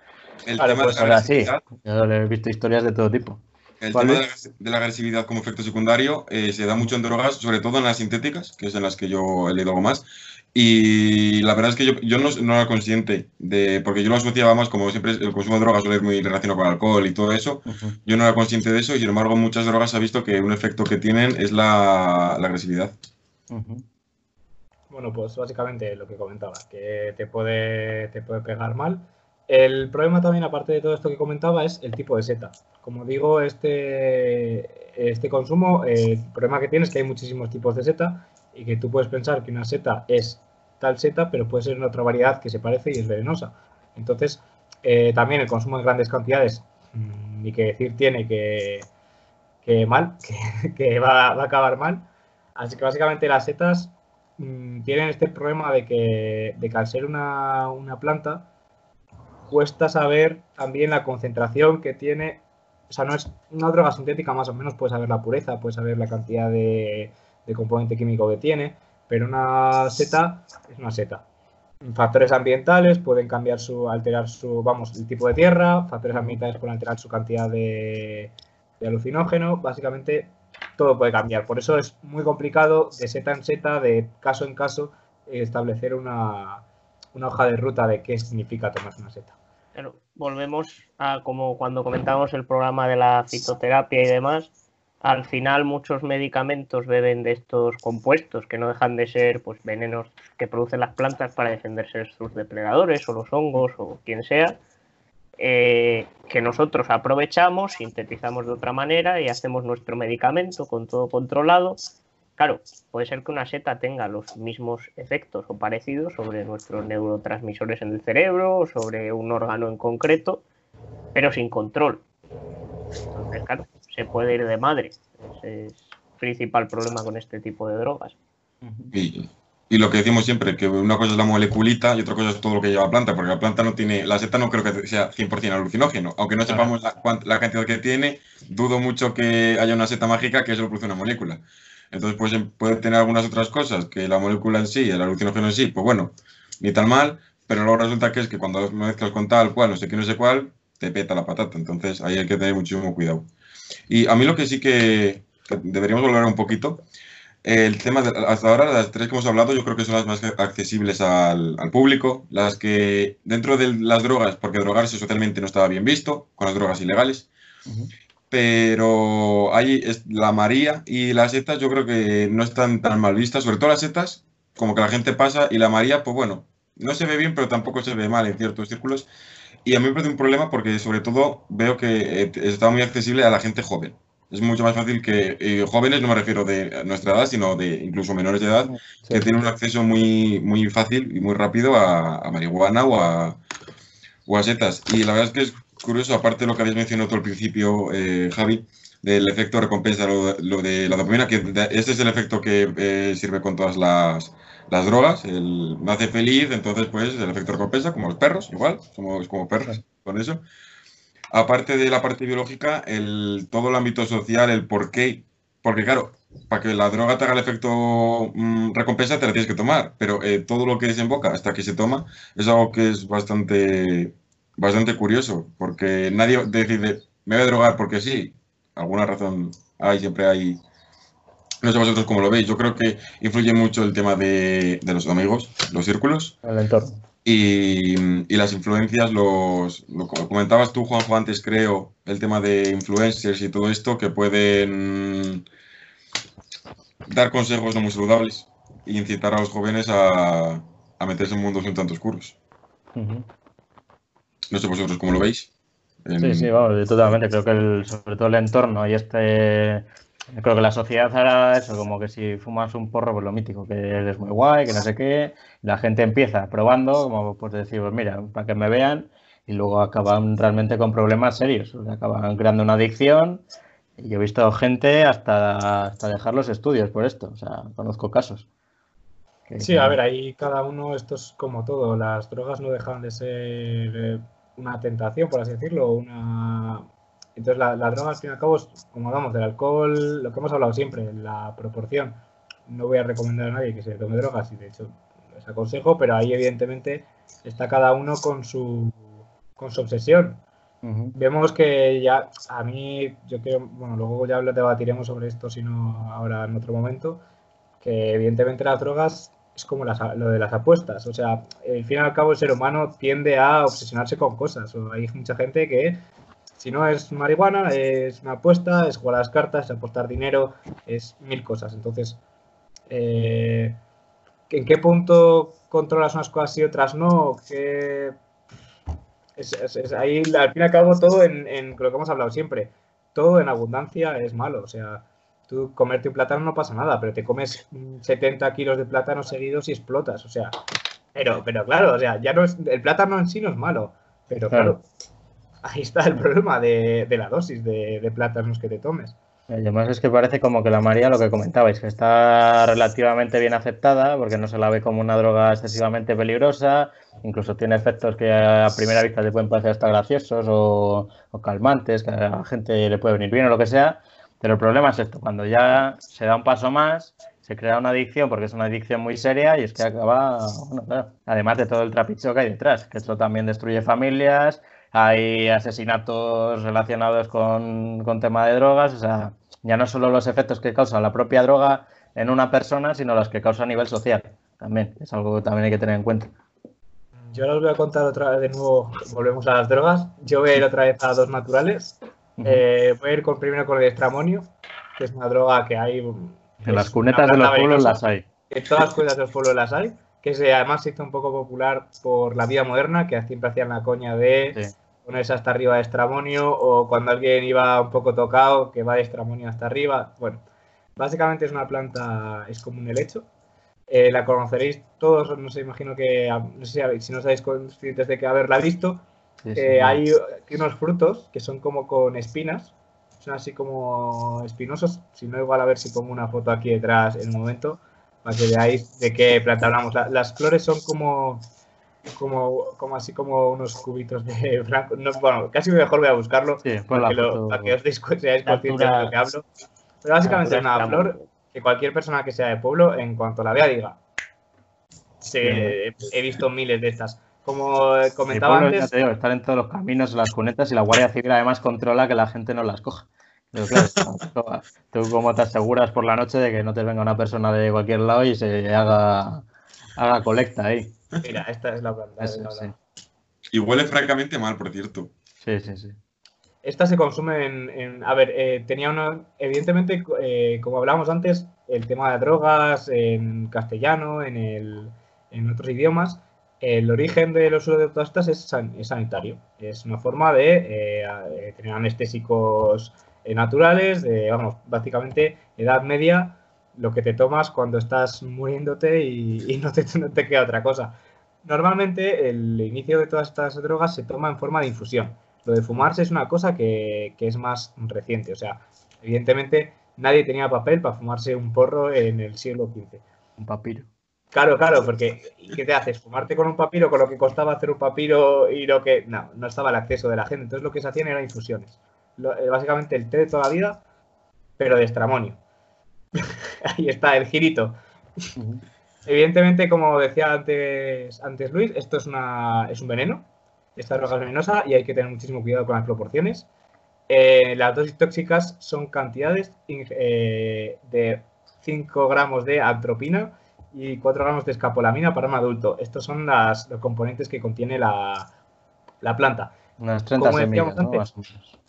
El Vale, tema pues de la ahora sí. Yo le he visto historias de todo tipo. el ¿Cuál tema de la, de la agresividad como efecto secundario eh, se da mucho en drogas, sobre todo en las sintéticas, que es en las que yo he leído algo más. Y la verdad es que yo, yo no, no era consciente de, porque yo lo asociaba más, como siempre el consumo de drogas suele ir muy relacionado con alcohol y todo eso, yo no era consciente de eso y sin embargo muchas drogas se ha visto que un efecto que tienen es la, la agresividad. Bueno, pues básicamente lo que comentaba, que te puede, te puede pegar mal. El problema también, aparte de todo esto que comentaba, es el tipo de seta. Como digo, este, este consumo, eh, el problema que tiene es que hay muchísimos tipos de seta y que tú puedes pensar que una seta es tal seta, pero puede ser en otra variedad que se parece y es venenosa. Entonces, eh, también el consumo en grandes cantidades, mm, ni que decir tiene que, que mal, que, que va, va a acabar mal. Así que básicamente las setas mm, tienen este problema de que, de que al ser una, una planta, cuesta saber también la concentración que tiene. O sea, no es una droga sintética, más o menos puedes saber la pureza, puedes saber la cantidad de, de componente químico que tiene, pero una seta es una seta. Factores ambientales pueden cambiar su, alterar su, vamos, el tipo de tierra, factores ambientales pueden alterar su cantidad de, de alucinógeno, básicamente todo puede cambiar. Por eso es muy complicado de seta en seta, de caso en caso, establecer una, una hoja de ruta de qué significa tomarse una seta. Pero volvemos a como cuando comentábamos el programa de la fitoterapia y demás. Al final muchos medicamentos beben de estos compuestos que no dejan de ser pues venenos que producen las plantas para defenderse de sus depredadores o los hongos o quien sea. eh, que nosotros aprovechamos, sintetizamos de otra manera y hacemos nuestro medicamento con todo controlado. Claro, puede ser que una seta tenga los mismos efectos o parecidos sobre nuestros neurotransmisores en el cerebro o sobre un órgano en concreto, pero sin control. Entonces, claro, se puede ir de madre. Ese es el principal problema con este tipo de drogas. Y, y lo que decimos siempre, que una cosa es la moleculita y otra cosa es todo lo que lleva la planta, porque la planta no tiene, la seta no creo que sea 100% alucinógeno, aunque no sepamos la, la cantidad que tiene, dudo mucho que haya una seta mágica que solo produce una molécula. Entonces, pues em- puede tener algunas otras cosas, que la molécula en sí, el alucinógeno en sí, pues bueno, ni tan mal, pero luego resulta que es que cuando mezclas con tal cual, no sé qué, no sé cuál, te peta la patata. Entonces, ahí hay que tener muchísimo cuidado. Y a mí lo que sí que, que deberíamos hablar un poquito, el tema de hasta ahora, las tres que hemos hablado, yo creo que son las más accesibles al, al público, las que dentro de las drogas, porque drogarse socialmente no estaba bien visto, con las drogas ilegales, pero hay es- la María y las setas yo creo que no están tan mal vistas, sobre todo las setas, como que la gente pasa, y la María, pues bueno, no se ve bien, pero tampoco se ve mal en ciertos círculos. Y a mí me parece un problema porque sobre todo veo que eh, está muy accesible a la gente joven. Es mucho más fácil que eh, jóvenes, no me refiero de nuestra edad, sino de incluso menores de edad, Sí. que tienen un acceso muy, muy fácil y muy rápido a, a marihuana o a, o a setas. Y la verdad es que es curioso, aparte de lo que habéis mencionado tú al principio, eh, Javi, del efecto recompensa, lo, lo de la dopamina, que este es el efecto que eh, sirve con todas las, las drogas, el, me hace feliz, entonces pues el efecto recompensa, como los perros, igual, somos como perros con eso. Aparte de la parte biológica, el, todo el ámbito social, el por qué, porque claro, para que la droga te haga el efecto mm, recompensa te la tienes que tomar, pero eh, todo lo que desemboca hasta que se toma es algo que es bastante, bastante curioso, porque nadie decide, me voy a drogar porque sí, alguna razón hay, siempre hay. No sé vosotros cómo lo veis. Yo creo que influye mucho el tema de, de los amigos, los círculos. El entorno. Y, y, las influencias, los, lo comentabas tú, Juanjo, antes creo, el tema de influencers y todo esto, que pueden dar consejos no muy saludables e incitar a los jóvenes a, a meterse en mundos un tanto oscuros. Uh -huh. No sé vosotros cómo lo veis. Sí, sí, vamos, totalmente. Creo que el, sobre todo el entorno y este. Creo que la sociedad hará eso, como que si fumas un porro, pues lo mítico, que eres muy guay, que no sé qué. La gente empieza probando, como pues decir, pues mira, para que me vean, y luego acaban realmente con problemas serios. O sea, acaban creando una adicción. Y yo he visto gente hasta, hasta dejar los estudios por esto. O sea, conozco casos. Sí, a ver, ahí cada uno, esto es como todo. Las drogas no dejan de ser una tentación, por así decirlo, una... Entonces la, la droga al fin y al cabo es, como hablamos del alcohol, lo que hemos hablado siempre, la proporción. No voy a recomendar a nadie que se tome drogas y de hecho les aconsejo, pero ahí evidentemente está cada uno con su, con su obsesión. Uh -huh. Vemos que ya, a mí, yo creo, bueno, luego ya debatiremos sobre esto, si no ahora en otro momento, que evidentemente las drogas es como lo de las apuestas. O sea, al fin y al cabo el ser humano tiende a obsesionarse con cosas. O hay mucha gente que, si no es marihuana, es una apuesta, es jugar las cartas, es apostar dinero, es mil cosas. Entonces, eh, ¿en qué punto controlas unas cosas y otras no? ¿Qué... Es, ahí, al fin y al cabo, todo en, en lo que hemos hablado siempre. Todo en abundancia es malo. O sea, tú comerte un plátano no pasa nada, pero te comes 70 kilos de plátano seguidos y explotas, o sea, pero, pero claro, o sea, ya no es, el plátano en sí no es malo, pero claro, claro ahí está el problema de, de la dosis de, de, plátanos que te tomes. Además es que parece como que la María, lo que comentabais, que está relativamente bien aceptada porque no se la ve como una droga excesivamente peligrosa, incluso tiene efectos que a primera vista te pueden parecer hasta graciosos o, o calmantes, que a la gente le puede venir bien o lo que sea, pero el problema es esto, cuando ya se da un paso más, se crea una adicción porque es una adicción muy seria y es que acaba, además de todo el trapicho que hay detrás, que esto también destruye familias, hay asesinatos relacionados con, con tema de drogas, o sea, ya no solo los efectos que causa la propia droga en una persona, sino los que causa a nivel social, también, es algo que también hay que tener en cuenta. Yo ahora os voy a contar otra vez de nuevo, volvemos a las drogas, yo voy a ir otra vez a dos naturales, eh, voy a ir con, primero con el estramonio, que es una droga que hay. En las cunetas de los pueblos las hay. En todas las cunetas de los pueblos las hay. Que se, además se hizo un poco popular por la vida moderna, que siempre hacían la coña de sí. ponerse hasta arriba de estramonio, o cuando alguien iba un poco tocado, que va de estramonio hasta arriba. Bueno, básicamente es una planta, es como un helecho. Eh, la conoceréis todos, no sé, imagino que, no sé si no sabéis conscientes de que haberla visto, Sí, sí, eh, hay unos frutos que son como con espinas, son así como espinosos. Si no, igual a ver si pongo una foto aquí detrás en un momento para que veáis de qué planta hablamos. La, las flores son como, como, como así como unos cubitos de blanco. No, bueno, casi mejor voy a buscarlo sí, para, que lo, para, que os deis, seáis conscientes de lo que hablo. Pero básicamente es una flor que cualquier persona que sea de pueblo, en cuanto la vea, diga. Se, he visto miles de estas como comentaba pueblo, antes. Digo, están en todos los caminos, en las cunetas y la Guardia Civil además controla que la gente no las coja. Pero claro, tú como te aseguras por la noche de que no te venga una persona de cualquier lado y se haga, haga colecta ahí. Mira, esta es la planta. Eso, sí. Y huele francamente mal, por cierto. Sí, sí, sí. Esta se consume en. en a ver, eh, tenía una. Evidentemente, eh, como hablábamos antes, el tema de drogas en castellano, en, el, en otros idiomas el origen del uso de todas estas es, san, es sanitario. Es una forma de eh, tener anestésicos eh, naturales, de, vamos, básicamente, edad media, lo que te tomas cuando estás muriéndote y, y no, te, no, te, queda otra cosa. Normalmente el inicio de todas estas drogas se toma en forma de infusión. Lo de fumarse es una cosa que, que es más reciente. O sea, evidentemente nadie tenía papel para fumarse un porro en el siglo XV. Un papiro. Claro, claro, porque ¿qué te haces? ¿Fumarte con un papiro con lo que costaba hacer un papiro y lo que... No, no estaba el acceso de la gente. Entonces lo que se hacían eran infusiones. Lo, eh, básicamente el té de toda la vida, pero de estramonio. Ahí está, el girito. Uh -huh. Evidentemente, como decía antes, antes Luis, esto es, una, es un veneno. Esta droga es venenosa y hay que tener muchísimo cuidado con las proporciones. eh, las dosis tóxicas son cantidades eh, de 5 gramos de atropina y 4 gramos de escapolamina para un adulto. Estos son las, los componentes que contiene la, la planta. Unas 30 Como decíamos antes.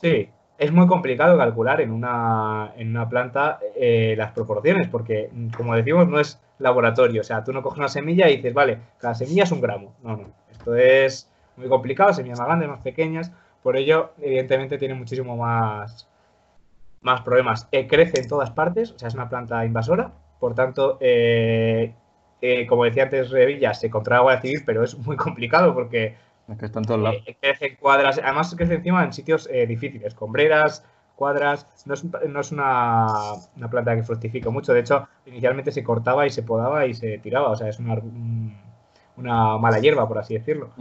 Sí, es muy complicado calcular en una, en una planta eh, las proporciones, porque, como decimos, no es laboratorio. O sea, tú no coges una semilla y dices, vale, cada semilla es un gramo. No, no. Esto es muy complicado, semillas más grandes, más pequeñas. Por ello, evidentemente, tiene muchísimo más, más problemas. Eh, crece en todas partes, o sea, es una planta invasora. Por tanto, eh, eh, como decía antes Revilla, se controla la Guardia Civil, pero es muy complicado porque Es que está en todos lados. eh, crece cuadras, además crece encima en sitios eh, difíciles, con breras, cuadras, no es, no es una, una planta que fructifique mucho, de hecho, inicialmente se cortaba y se podaba y se tiraba, o sea, es una, un- una mala hierba, por así decirlo.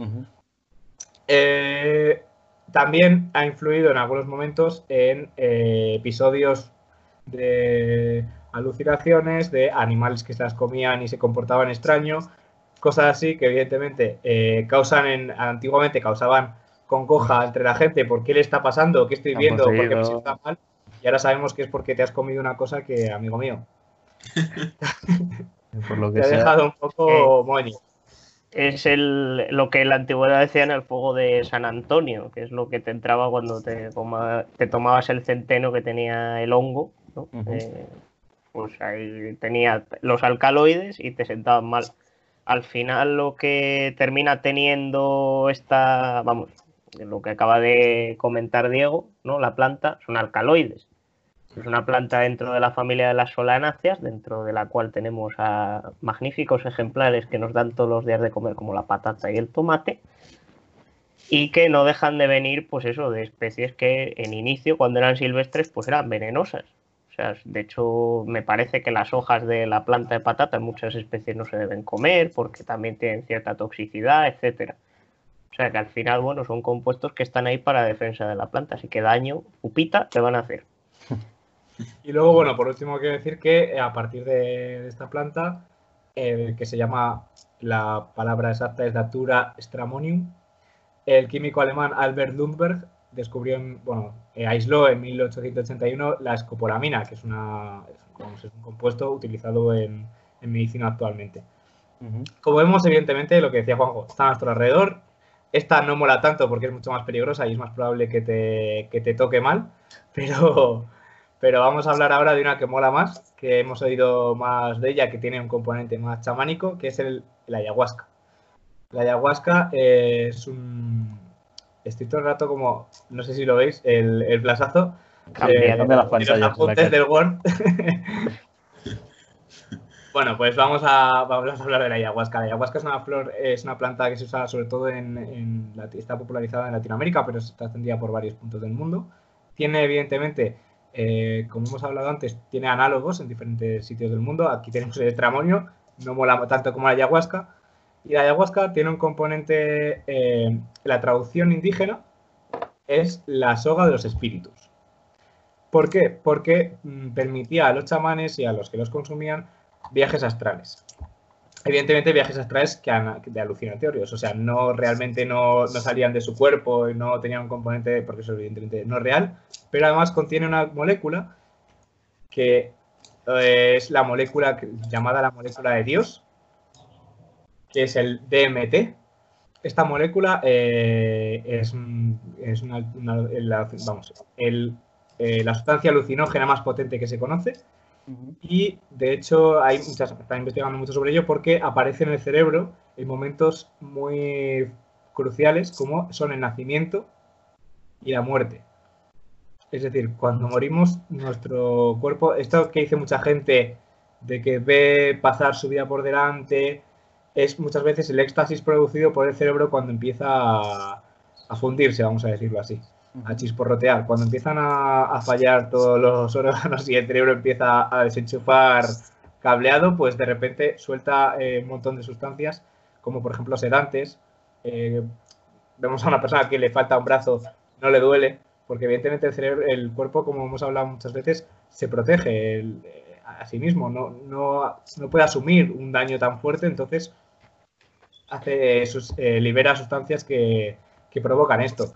También ha influido en algunos momentos en episodios de alucinaciones, de animales que se las comían y se comportaban extraño, cosas así que evidentemente eh, causan en, antiguamente causaban congoja entre la gente, ¿por qué le está pasando? ¿Qué estoy viendo? ¿Por qué me sienta mal? Y ahora sabemos que es porque te has comido una cosa que, amigo mío, Por lo te ha sea. dejado un poco moño. Es el, lo que en la antigüedad decían el fuego de San Antonio, que es lo que te entraba cuando te, toma- te tomabas el centeno que tenía el hongo. ¿no? Eh, pues ahí tenía los alcaloides y te sentaban mal. Al final lo que termina teniendo esta, vamos, lo que acaba de comentar Diego, ¿no? La planta son alcaloides. Es una planta dentro de la familia de las solanáceas, dentro de la cual tenemos a magníficos ejemplares que nos dan todos los días de comer, como la patata y el tomate, y que no dejan de venir, pues eso, de especies que en inicio, cuando eran silvestres, pues eran venenosas. O sea, de hecho, me parece que las hojas de la planta de patata en muchas especies no se deben comer porque también tienen cierta toxicidad, etcétera. O sea que al final, bueno, son compuestos que están ahí para defensa de la planta, así que daño, pupita, te van a hacer. Y luego, bueno, por último quiero decir que eh, a partir de esta planta, eh, que se llama, la palabra exacta es Datura stramonium, el químico alemán Albert Lundberg descubrió, en- bueno, eh, aisló en 1881 la escopolamina, que es, una, es, un compuesto utilizado en, en medicina actualmente. Como vemos, evidentemente, lo que decía Juanjo, está a nuestro alrededor. Esta no mola tanto porque es mucho más peligrosa y es más probable que te, que te toque mal, pero, pero vamos a hablar ahora de una que mola más, que hemos oído más de ella, que tiene un componente más chamánico, que es el, el ayahuasca. La ayahuasca eh, es un... Estoy todo el rato como, no sé si lo veis, el, el flasazo. Cambia, cambia las de pantallas, Los del Word. Bueno, pues vamos a, vamos a hablar de la ayahuasca. La ayahuasca es una flor, es una planta que se usa sobre todo en, está popularizada en Latinoamérica, pero está extendida por varios puntos del mundo. Tiene, evidentemente, eh, como hemos hablado antes, tiene análogos en diferentes sitios del mundo. Aquí tenemos el estramonio, no mola tanto como la ayahuasca. Y la ayahuasca tiene un componente, eh, la traducción indígena es la soga de los espíritus. ¿Por qué? Porque mm, permitía a los chamanes y a los que los consumían viajes astrales. Evidentemente viajes astrales que de alucinatorios, o sea, no realmente no, no salían de su cuerpo y no tenían un componente, porque eso evidentemente no es real, pero además contiene una molécula que eh, es la molécula llamada la molécula de Dios, que es el DMT. Esta molécula eh, es, es una, una- la- vamos, el, eh, la sustancia alucinógena más potente que se conoce. Y de hecho hay muchas, están investigando mucho sobre ello porque aparece en el cerebro en momentos muy cruciales como son el nacimiento y la muerte. Es decir, cuando morimos, nuestro cuerpo, esto que dice mucha gente de que ve pasar su vida por delante, es muchas veces el éxtasis producido por el cerebro cuando empieza a, a fundirse, vamos a decirlo así a chisporrotear. Cuando empiezan a, a fallar todos los órganos y el cerebro empieza a desenchufar cableado, pues de repente suelta eh, un montón de sustancias, como por ejemplo sedantes. Eh, vemos a una persona que le falta un brazo, no le duele, porque evidentemente el cerebro, el cuerpo, como hemos hablado muchas veces, se protege el- eh, a sí mismo, no, no, no puede asumir un daño tan fuerte, entonces hace sus- eh, libera sustancias que, que provocan esto.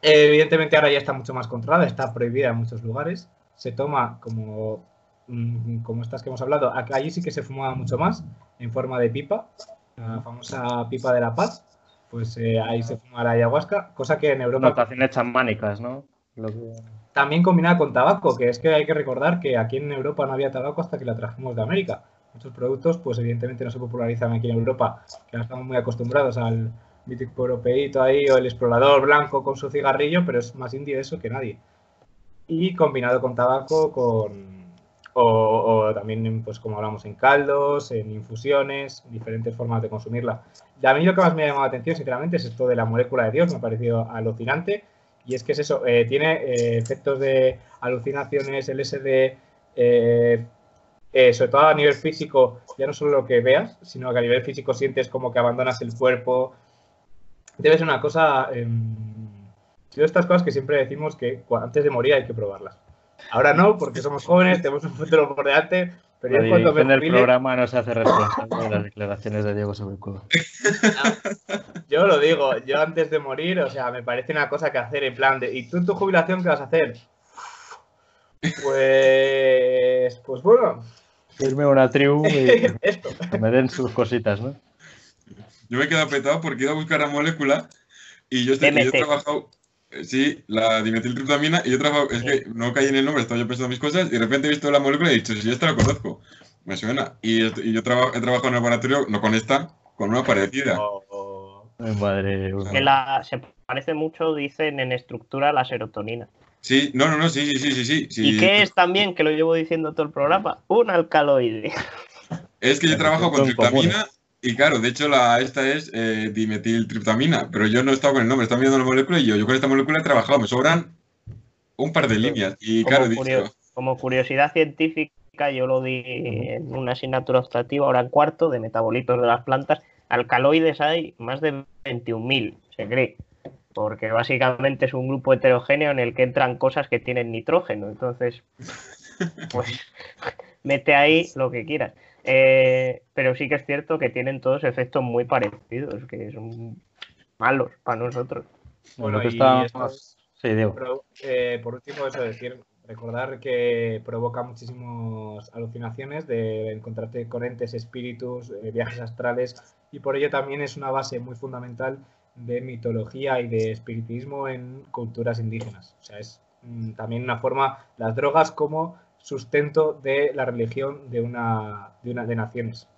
Evidentemente ahora ya está mucho más controlada, está prohibida en muchos lugares. Se toma como, mm, como estas que hemos hablado. Allí sí que se fumaba mucho más, en forma de pipa, la famosa pipa de la paz. Pues eh, ahí se fuma la ayahuasca, cosa que en Europa... Notaciones chamánicas, ¿no? Lo que- También combinada con tabaco, que es que hay que recordar que aquí en Europa no había tabaco hasta que la trajimos de América. Muchos productos, pues evidentemente no se popularizan aquí en Europa, que ahora estamos muy acostumbrados al mítico europeíto ahí o el explorador blanco con su cigarrillo, pero es más indio eso que nadie. Y combinado con tabaco, con o, o también, pues como hablamos, en caldos, en infusiones, diferentes formas de consumirla. Y a mí lo que más me ha llamado la atención, sinceramente, es esto de la molécula de Dios, me ha parecido alucinante. Y es que es eso, eh, tiene eh, efectos de alucinaciones, LSD, eh, eh, sobre todo a nivel físico, ya no solo lo que veas, sino que a nivel físico sientes como que abandonas el cuerpo. Debe ser una cosa... Eh, son estas cosas que siempre decimos que antes de morir hay que probarlas. Ahora no, porque somos jóvenes, tenemos un futuro por delante, pero La cuando me jubile, programa no se hace responsable de las declaraciones de Diego sobre el cubo. yo lo digo, yo antes de morir, o sea, me parece una cosa que hacer en plan de, ¿y tú en tu jubilación qué vas a hacer? Pues, pues bueno, Irme a una tribu y esto. que me den sus cositas, ¿no? Yo me he quedado petado porque he ido a buscar la molécula y yo, estoy, y yo he trabajado. eh, Sí, la dimetiltriptamina y yo he trabajado. Es que no caí en el nombre, estaba yo pensando mis cosas y de repente he visto la molécula y he dicho, si yo esta la conozco, me suena. Y, y yo traba- he trabajado en el laboratorio, no con esta, con una parecida. O- o- Ay, madre Que la, se parece mucho, dicen, en estructura a la serotonina. Sí, no, no, no, sí, sí, sí, sí. sí. ¿Y qué es también, que lo llevo diciendo todo el programa? Un alcaloide. Es que yo trabajo con triptamina y claro, de hecho la, esta es eh, dimetiltriptamina, pero yo no he estado con el nombre, están viendo la molécula y yo, yo con esta molécula he trabajado, me sobran un par de líneas. Y Como, claro, he curio- dicho, como curiosidad científica, yo lo di en una asignatura optativa, ahora en cuarto, de metabolitos de las plantas. Alcaloides hay más de 21.000, se cree. Porque básicamente es un grupo heterogéneo en el que entran cosas que tienen nitrógeno. Entonces, pues mete ahí lo que quieras. Eh, pero sí que es cierto que tienen todos efectos muy parecidos, que son malos para nosotros. Bueno, y Sí, eh, por último, eso decir, recordar que provoca muchísimas alucinaciones de encontrarte con entes, espíritus, eh, viajes astrales, y por ello también es una base muy fundamental de mitología y de espiritismo en culturas indígenas. O sea, es mm, también una forma, las drogas como sustento de la religión de una de, una, de naciones.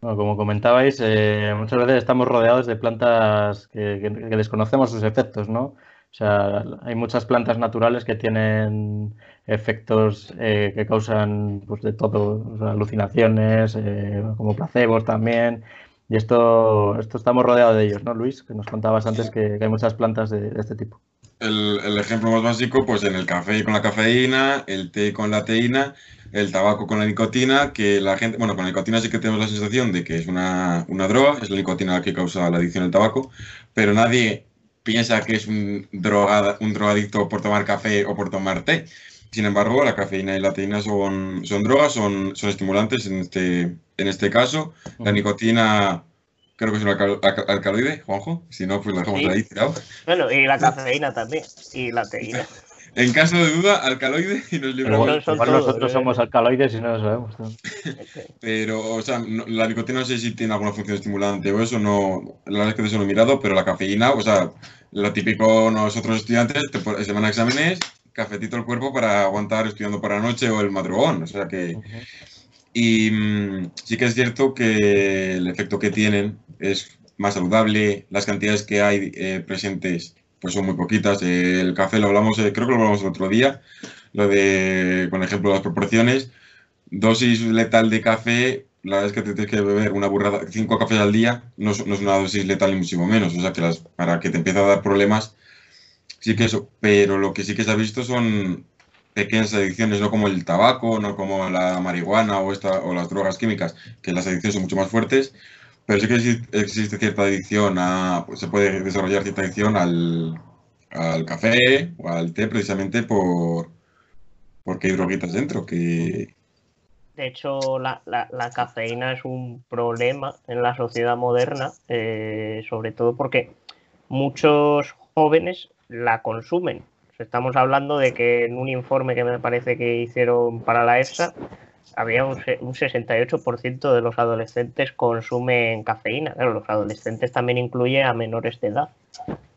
Como comentabais, eh, muchas veces estamos rodeados de plantas que, desconocemos sus efectos, ¿no? O sea, hay muchas plantas naturales que tienen efectos eh, que causan pues, de todo, alucinaciones, eh, como placebos también. Y esto, esto estamos rodeados de ellos, ¿no, Luis? Que nos contabas antes que, hay muchas plantas de, este tipo. el, el ejemplo más básico, pues en el café con la cafeína, el té con la teína, el tabaco con la nicotina, que la gente, bueno, con la nicotina sí que tenemos la sensación de que es una, una droga, es la nicotina la que causa la adicción al tabaco, pero nadie piensa que es un, drogada, un drogadicto por tomar café o por tomar té. Sin embargo, la cafeína y la teína son, son drogas, son, son estimulantes en este, en este caso. La nicotina creo que es un alcal- alca- alcaloide, Juanjo. Si no, pues lo dejamos Sí. ahí tirado. Bueno, y la cafeína también, y la teína. En caso de duda, alcaloide y nos Pero libramos. igual todos, nosotros eh. somos alcaloides y no lo sabemos. ¿no? Pero, o sea, no- la nicotina no sé si tiene alguna función estimulante o eso, no. La verdad es que eso no he mirado, pero la cafeína, o sea, lo típico nosotros estudiantes, te, se van a exámenes, cafetito al cuerpo para aguantar estudiando por la noche o el madrugón. O sea que. Y mm, sí que es cierto que el efecto que tienen es más saludable, las cantidades que hay eh, presentes pues son muy poquitas. El café lo hablamos, eh, creo que lo hablamos el otro día, lo de, con ejemplo, las proporciones. Dosis letal de café, la verdad es que te tienes que beber una burrada, cinco cafés al día, no, es- no es una dosis letal ni muchísimo menos. O sea que las, para que te empiece a dar problemas, sí que eso. Pero lo que sí que se ha visto son pequeñas adicciones, no como el tabaco, no como la marihuana o, esta, o las drogas químicas, que las adicciones son mucho más fuertes, pero sí que exi- existe cierta adicción, a, pues se puede desarrollar cierta adicción al, al café o al té precisamente por porque hay droguitas dentro, que De hecho, la, la- la cafeína es un problema en la sociedad moderna, eh, sobre todo porque muchos jóvenes la consumen. Estamos hablando de que en un informe que me parece que hicieron para la EFSA, había un, se- un 68% de los adolescentes consumen cafeína. Claro, los adolescentes también incluye a menores de edad.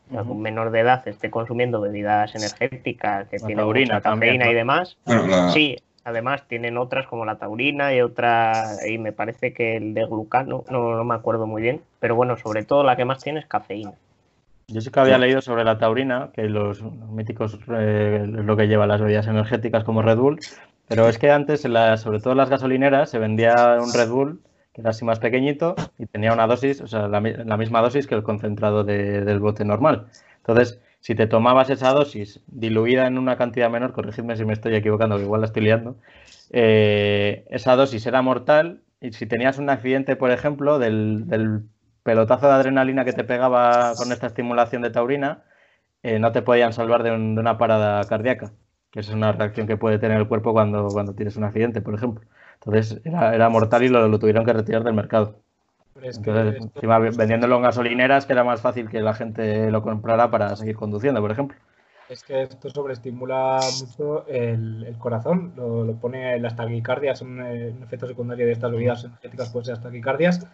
O sea, que un menor de edad esté consumiendo bebidas energéticas que La tienen taurina mucha también, cafeína ¿no? y demás. Bueno, la- Sí, además tienen otras como la taurina y otra, y me parece que el de glucano, no, no me acuerdo muy bien, pero bueno, sobre todo la que más tiene es cafeína. Yo sí que había Sí. leído sobre la taurina, que los, los míticos eh, es lo que lleva las bebidas energéticas como Red Bull, pero es que antes, sobre todo en las gasolineras, se vendía un Red Bull que era así más pequeñito y tenía una dosis, o sea, la misma dosis que el concentrado de- del bote normal. Entonces, si te tomabas esa dosis diluida en una cantidad menor, corregidme si me estoy equivocando, que igual la estoy liando, eh, esa dosis era mortal y si tenías un accidente, por ejemplo, del, del pelotazo de adrenalina que te pegaba con esta estimulación de taurina, eh, no te podían salvar de, un- de una parada cardíaca, que es una reacción que puede tener el cuerpo cuando, cuando tienes un accidente, por ejemplo. Entonces era, era mortal y lo, lo tuvieron que retirar del mercado. Pero es que Entonces, encima vendiéndolo en gasolineras, que era más fácil que la gente lo comprara para seguir conduciendo, por ejemplo. Es que esto sobreestimula mucho el, el corazón, lo, lo pone las taquicardias, un, eh, un efecto secundario de estas bebidas energéticas puede ser las taquicardias,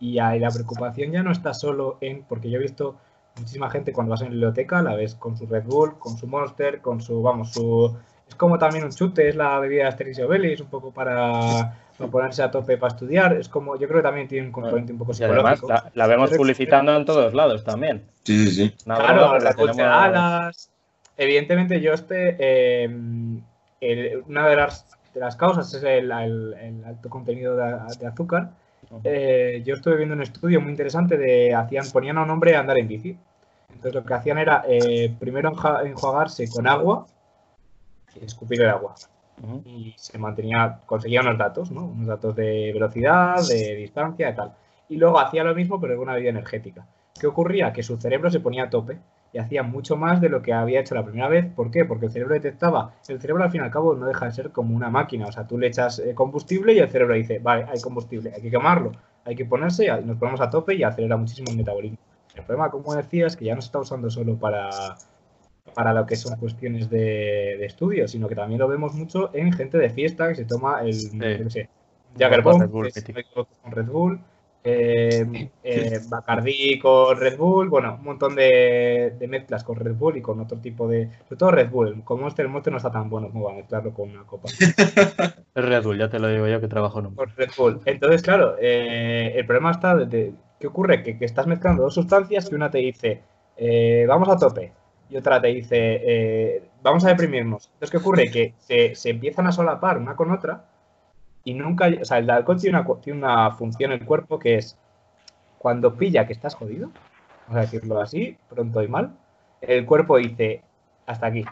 y ahí la preocupación ya no está solo en, porque yo he visto muchísima gente cuando vas en la biblioteca, la ves con su Red Bull, con su Monster, con su, vamos, su... Es como también un chute, es la bebida Asterix y Obelix, un poco para, para ponerse a tope para estudiar, es como, yo creo que también tiene un componente un poco Y además psicológico. la, la vemos publicitando en todos lados también. Sí, sí, sí. Una Claro, la las tenemos- alas. Evidentemente, yo este. eh, el- una de las, de las causas es el, el- el alto contenido de, de azúcar. Eh, yo estuve viendo un estudio muy interesante de hacían ponían a un hombre a andar en bici. Entonces lo que hacían era eh, primero enjuagarse con agua y escupir el agua. Y se mantenía, conseguía unos datos, ¿no? Unos datos de velocidad, de distancia y tal. Y luego hacía lo mismo, pero con una bebida energética. ¿Qué ocurría? Que su cerebro se ponía a tope y hacía mucho más de lo que había hecho la primera vez. ¿Por qué? Porque el cerebro detectaba. El cerebro, al fin y al cabo, no deja de ser como una máquina. O sea, tú le echas eh, combustible y el cerebro dice, vale, hay combustible, hay que quemarlo, hay que ponerse y nos ponemos a tope y acelera muchísimo el metabolismo. El problema, como decía, es que ya no se está usando solo para, para lo que son cuestiones de, de estudio, sino que también lo vemos mucho en gente de fiesta que se toma el, yo qué sé, Bull, es Red Bull, eh, eh, Bacardi con Red Bull, bueno, un montón de, de mezclas con Red Bull y con otro tipo de. Sobre todo Red Bull, con Monster, el Monster no está tan bueno como va a mezclarlo con una copa. Es Red Bull, ya te lo digo yo que trabajo en un. Con Red Bull. Entonces, claro, eh, el problema está de, de- ¿qué ocurre? Que, que estás mezclando dos sustancias que una te dice, eh, vamos a tope, y otra te dice, eh, vamos a deprimirnos. Entonces, ¿qué ocurre? Que se, se empiezan a solapar una con otra y nunca, o sea, el alcohol tiene una, tiene una función en el cuerpo que es cuando pilla que estás jodido, vamos a decirlo así, pronto y mal, el cuerpo dice, hasta aquí.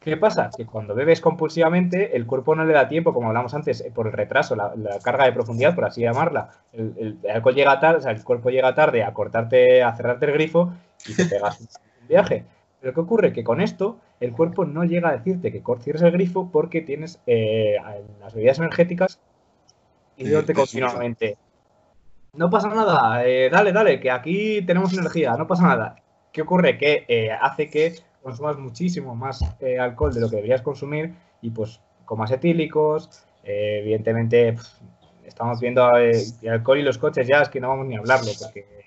¿Qué pasa? Que cuando bebes compulsivamente, el cuerpo no le da tiempo, como hablamos antes, eh, por el retraso, la, carga de profundidad, por así llamarla. El alcohol llega tarde, o sea, el cuerpo llega tarde a cortarte, a cerrarte el grifo y te pegas un viaje. Pero ¿qué ocurre? Que con esto el cuerpo no llega a decirte que cierres el grifo porque tienes eh, las bebidas energéticas y eso, continuamente. No pasa nada, eh, dale, dale, que aquí tenemos energía, no pasa nada. ¿Qué ocurre? Que eh, hace que consumas muchísimo más eh, alcohol de lo que deberías consumir y pues comas etílicos, eh, evidentemente pf, estamos viendo el alcohol y los coches ya es que no vamos ni a hablarlo porque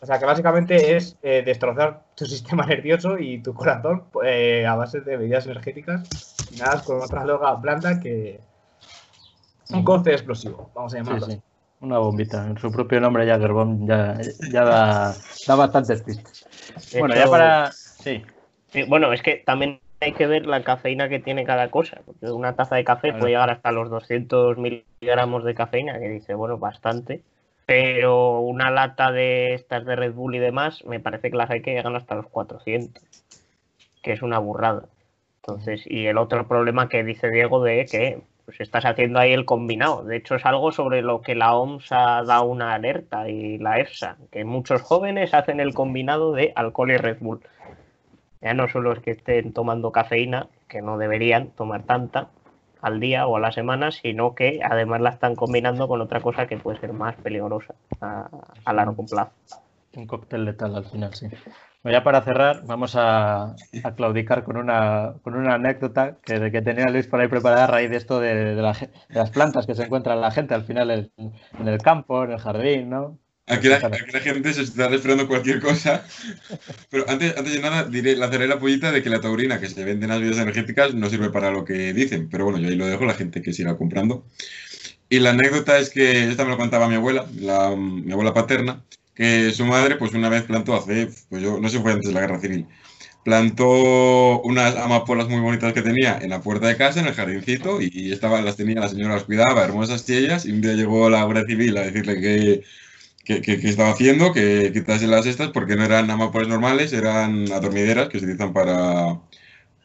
o sea que básicamente es eh, destrozar tu sistema nervioso y tu corazón eh, a base de bebidas energéticas y nada con otra droga blanda que un coste explosivo, vamos a Sí, llamarlo. sí. Una bombita. En su propio nombre, Jagger Bomb, ya, ya da, da bastantes pistas. Bueno, ya para. Sí, sí, bueno, es que también hay que ver la cafeína que tiene cada cosa, porque una taza de café puede llegar hasta los 200 miligramos de cafeína, que dice, bueno, bastante. Pero una lata de estas de Red Bull y demás, me parece que las hay que llegan hasta los 400, que es una burrada. Entonces, y el otro problema que dice Diego de que pues estás haciendo ahí el combinado. De hecho, es algo sobre lo que la OMS ha dado una alerta y la EFSA, que muchos jóvenes hacen el combinado de alcohol y Red Bull. Ya no solo es que estén tomando cafeína, que no deberían tomar tanta al día o a la semana, sino que además la están combinando con otra cosa que puede ser más peligrosa a, largo plazo. Un cóctel letal al final, sí. Bueno, ya para cerrar, vamos a, claudicar con una, con una anécdota que, tenía Luis por ahí preparada a raíz de esto de, de las plantas que se encuentran la gente al final en, en el campo, en el jardín, ¿no? Aquí la, aquí la gente se está esperando cualquier cosa. Pero antes, antes de nada, diré, lanzaré la pollita de que la taurina que se vende en las bebidas energéticas no sirve para lo que dicen. Pero bueno, yo ahí lo dejo, la gente que siga comprando. Y la anécdota es que, esta me lo contaba mi abuela, la, mi abuela paterna, que su madre, pues una vez plantó hace, pues yo no sé fue antes de la guerra civil, plantó unas amapolas muy bonitas que tenía en la puerta de casa, en el jardincito, y estaban, las tenía, la señora las cuidaba, hermosas ellas, y un día llegó la Guardia Civil a decirle que, que, que- estaba haciendo, que quitase las estas, porque no eran amapolas normales, eran adormideras que se utilizan para,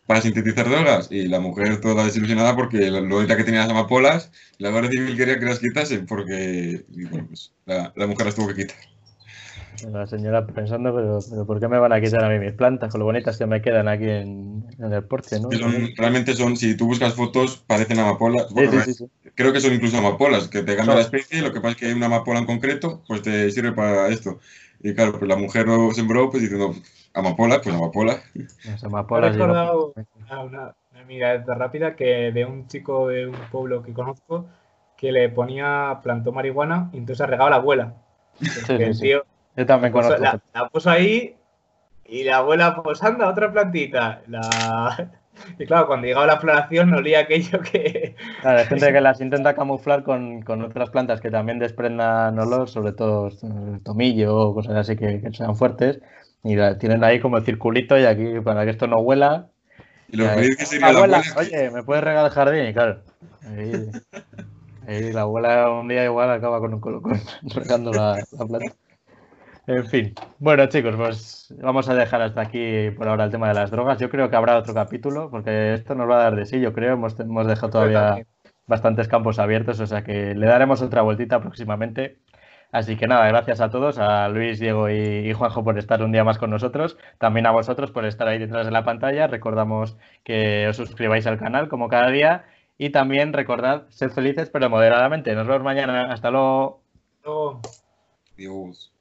para sintetizar drogas. Y la mujer toda desilusionada porque lo bonita que tenía las amapolas, la Guardia Civil quería que las quitasen, porque pues, la mujer las tuvo que quitar. La señora pensando, pero, pero ¿por qué me van a quitar a mí mis plantas? Con lo bonitas que me quedan aquí en, en el porche, ¿no? Que son- realmente son, si tú buscas fotos, parecen amapolas. Sí, Bueno, sí, no sí, es- sí. Creo que son incluso amapolas, que te cambia la especie, lo que pasa es que hay una amapola en concreto, pues te sirve para esto. Y claro, pues la mujer lo sembró pues diciendo, amapola, pues amapola. Las Me ha amapolas y- recordado a una, una amiga rápida que de un chico de un pueblo que conozco que le ponía, plantó marihuana y entonces regaba a la abuela. Porque el tío Yo también puso- conozco. la, la puso ahí y la abuela, pues anda, otra plantita. La... Y claro, cuando llegaba la floración olía aquello que... Claro, hay gente que las intenta camuflar con, con otras plantas que también desprendan olor, sobre todo eh, tomillo o cosas así que, que sean fuertes. Y la tienen ahí como el circulito y aquí para que esto no huela. Y lo ahí, que sería la abuela, oye, ¿me puedes regar el jardín? Y claro, ahí, ahí la abuela un día igual acaba con un colocón regando la, la planta. En fin, bueno chicos, pues vamos a dejar hasta aquí por ahora el tema de las drogas. Yo creo que habrá otro capítulo porque esto nos va a dar de sí, yo creo. Hemos, hemos dejado todavía bastantes campos abiertos, o sea que le daremos otra vueltita próximamente. Así que nada, gracias a todos, a Luis, Diego y, y Juanjo por estar un día más con nosotros, también a vosotros por estar ahí detrás de la pantalla. Recordamos que os suscribáis al canal como cada día y también recordad ser felices pero moderadamente. Nos vemos mañana. Hasta luego. No, Dios.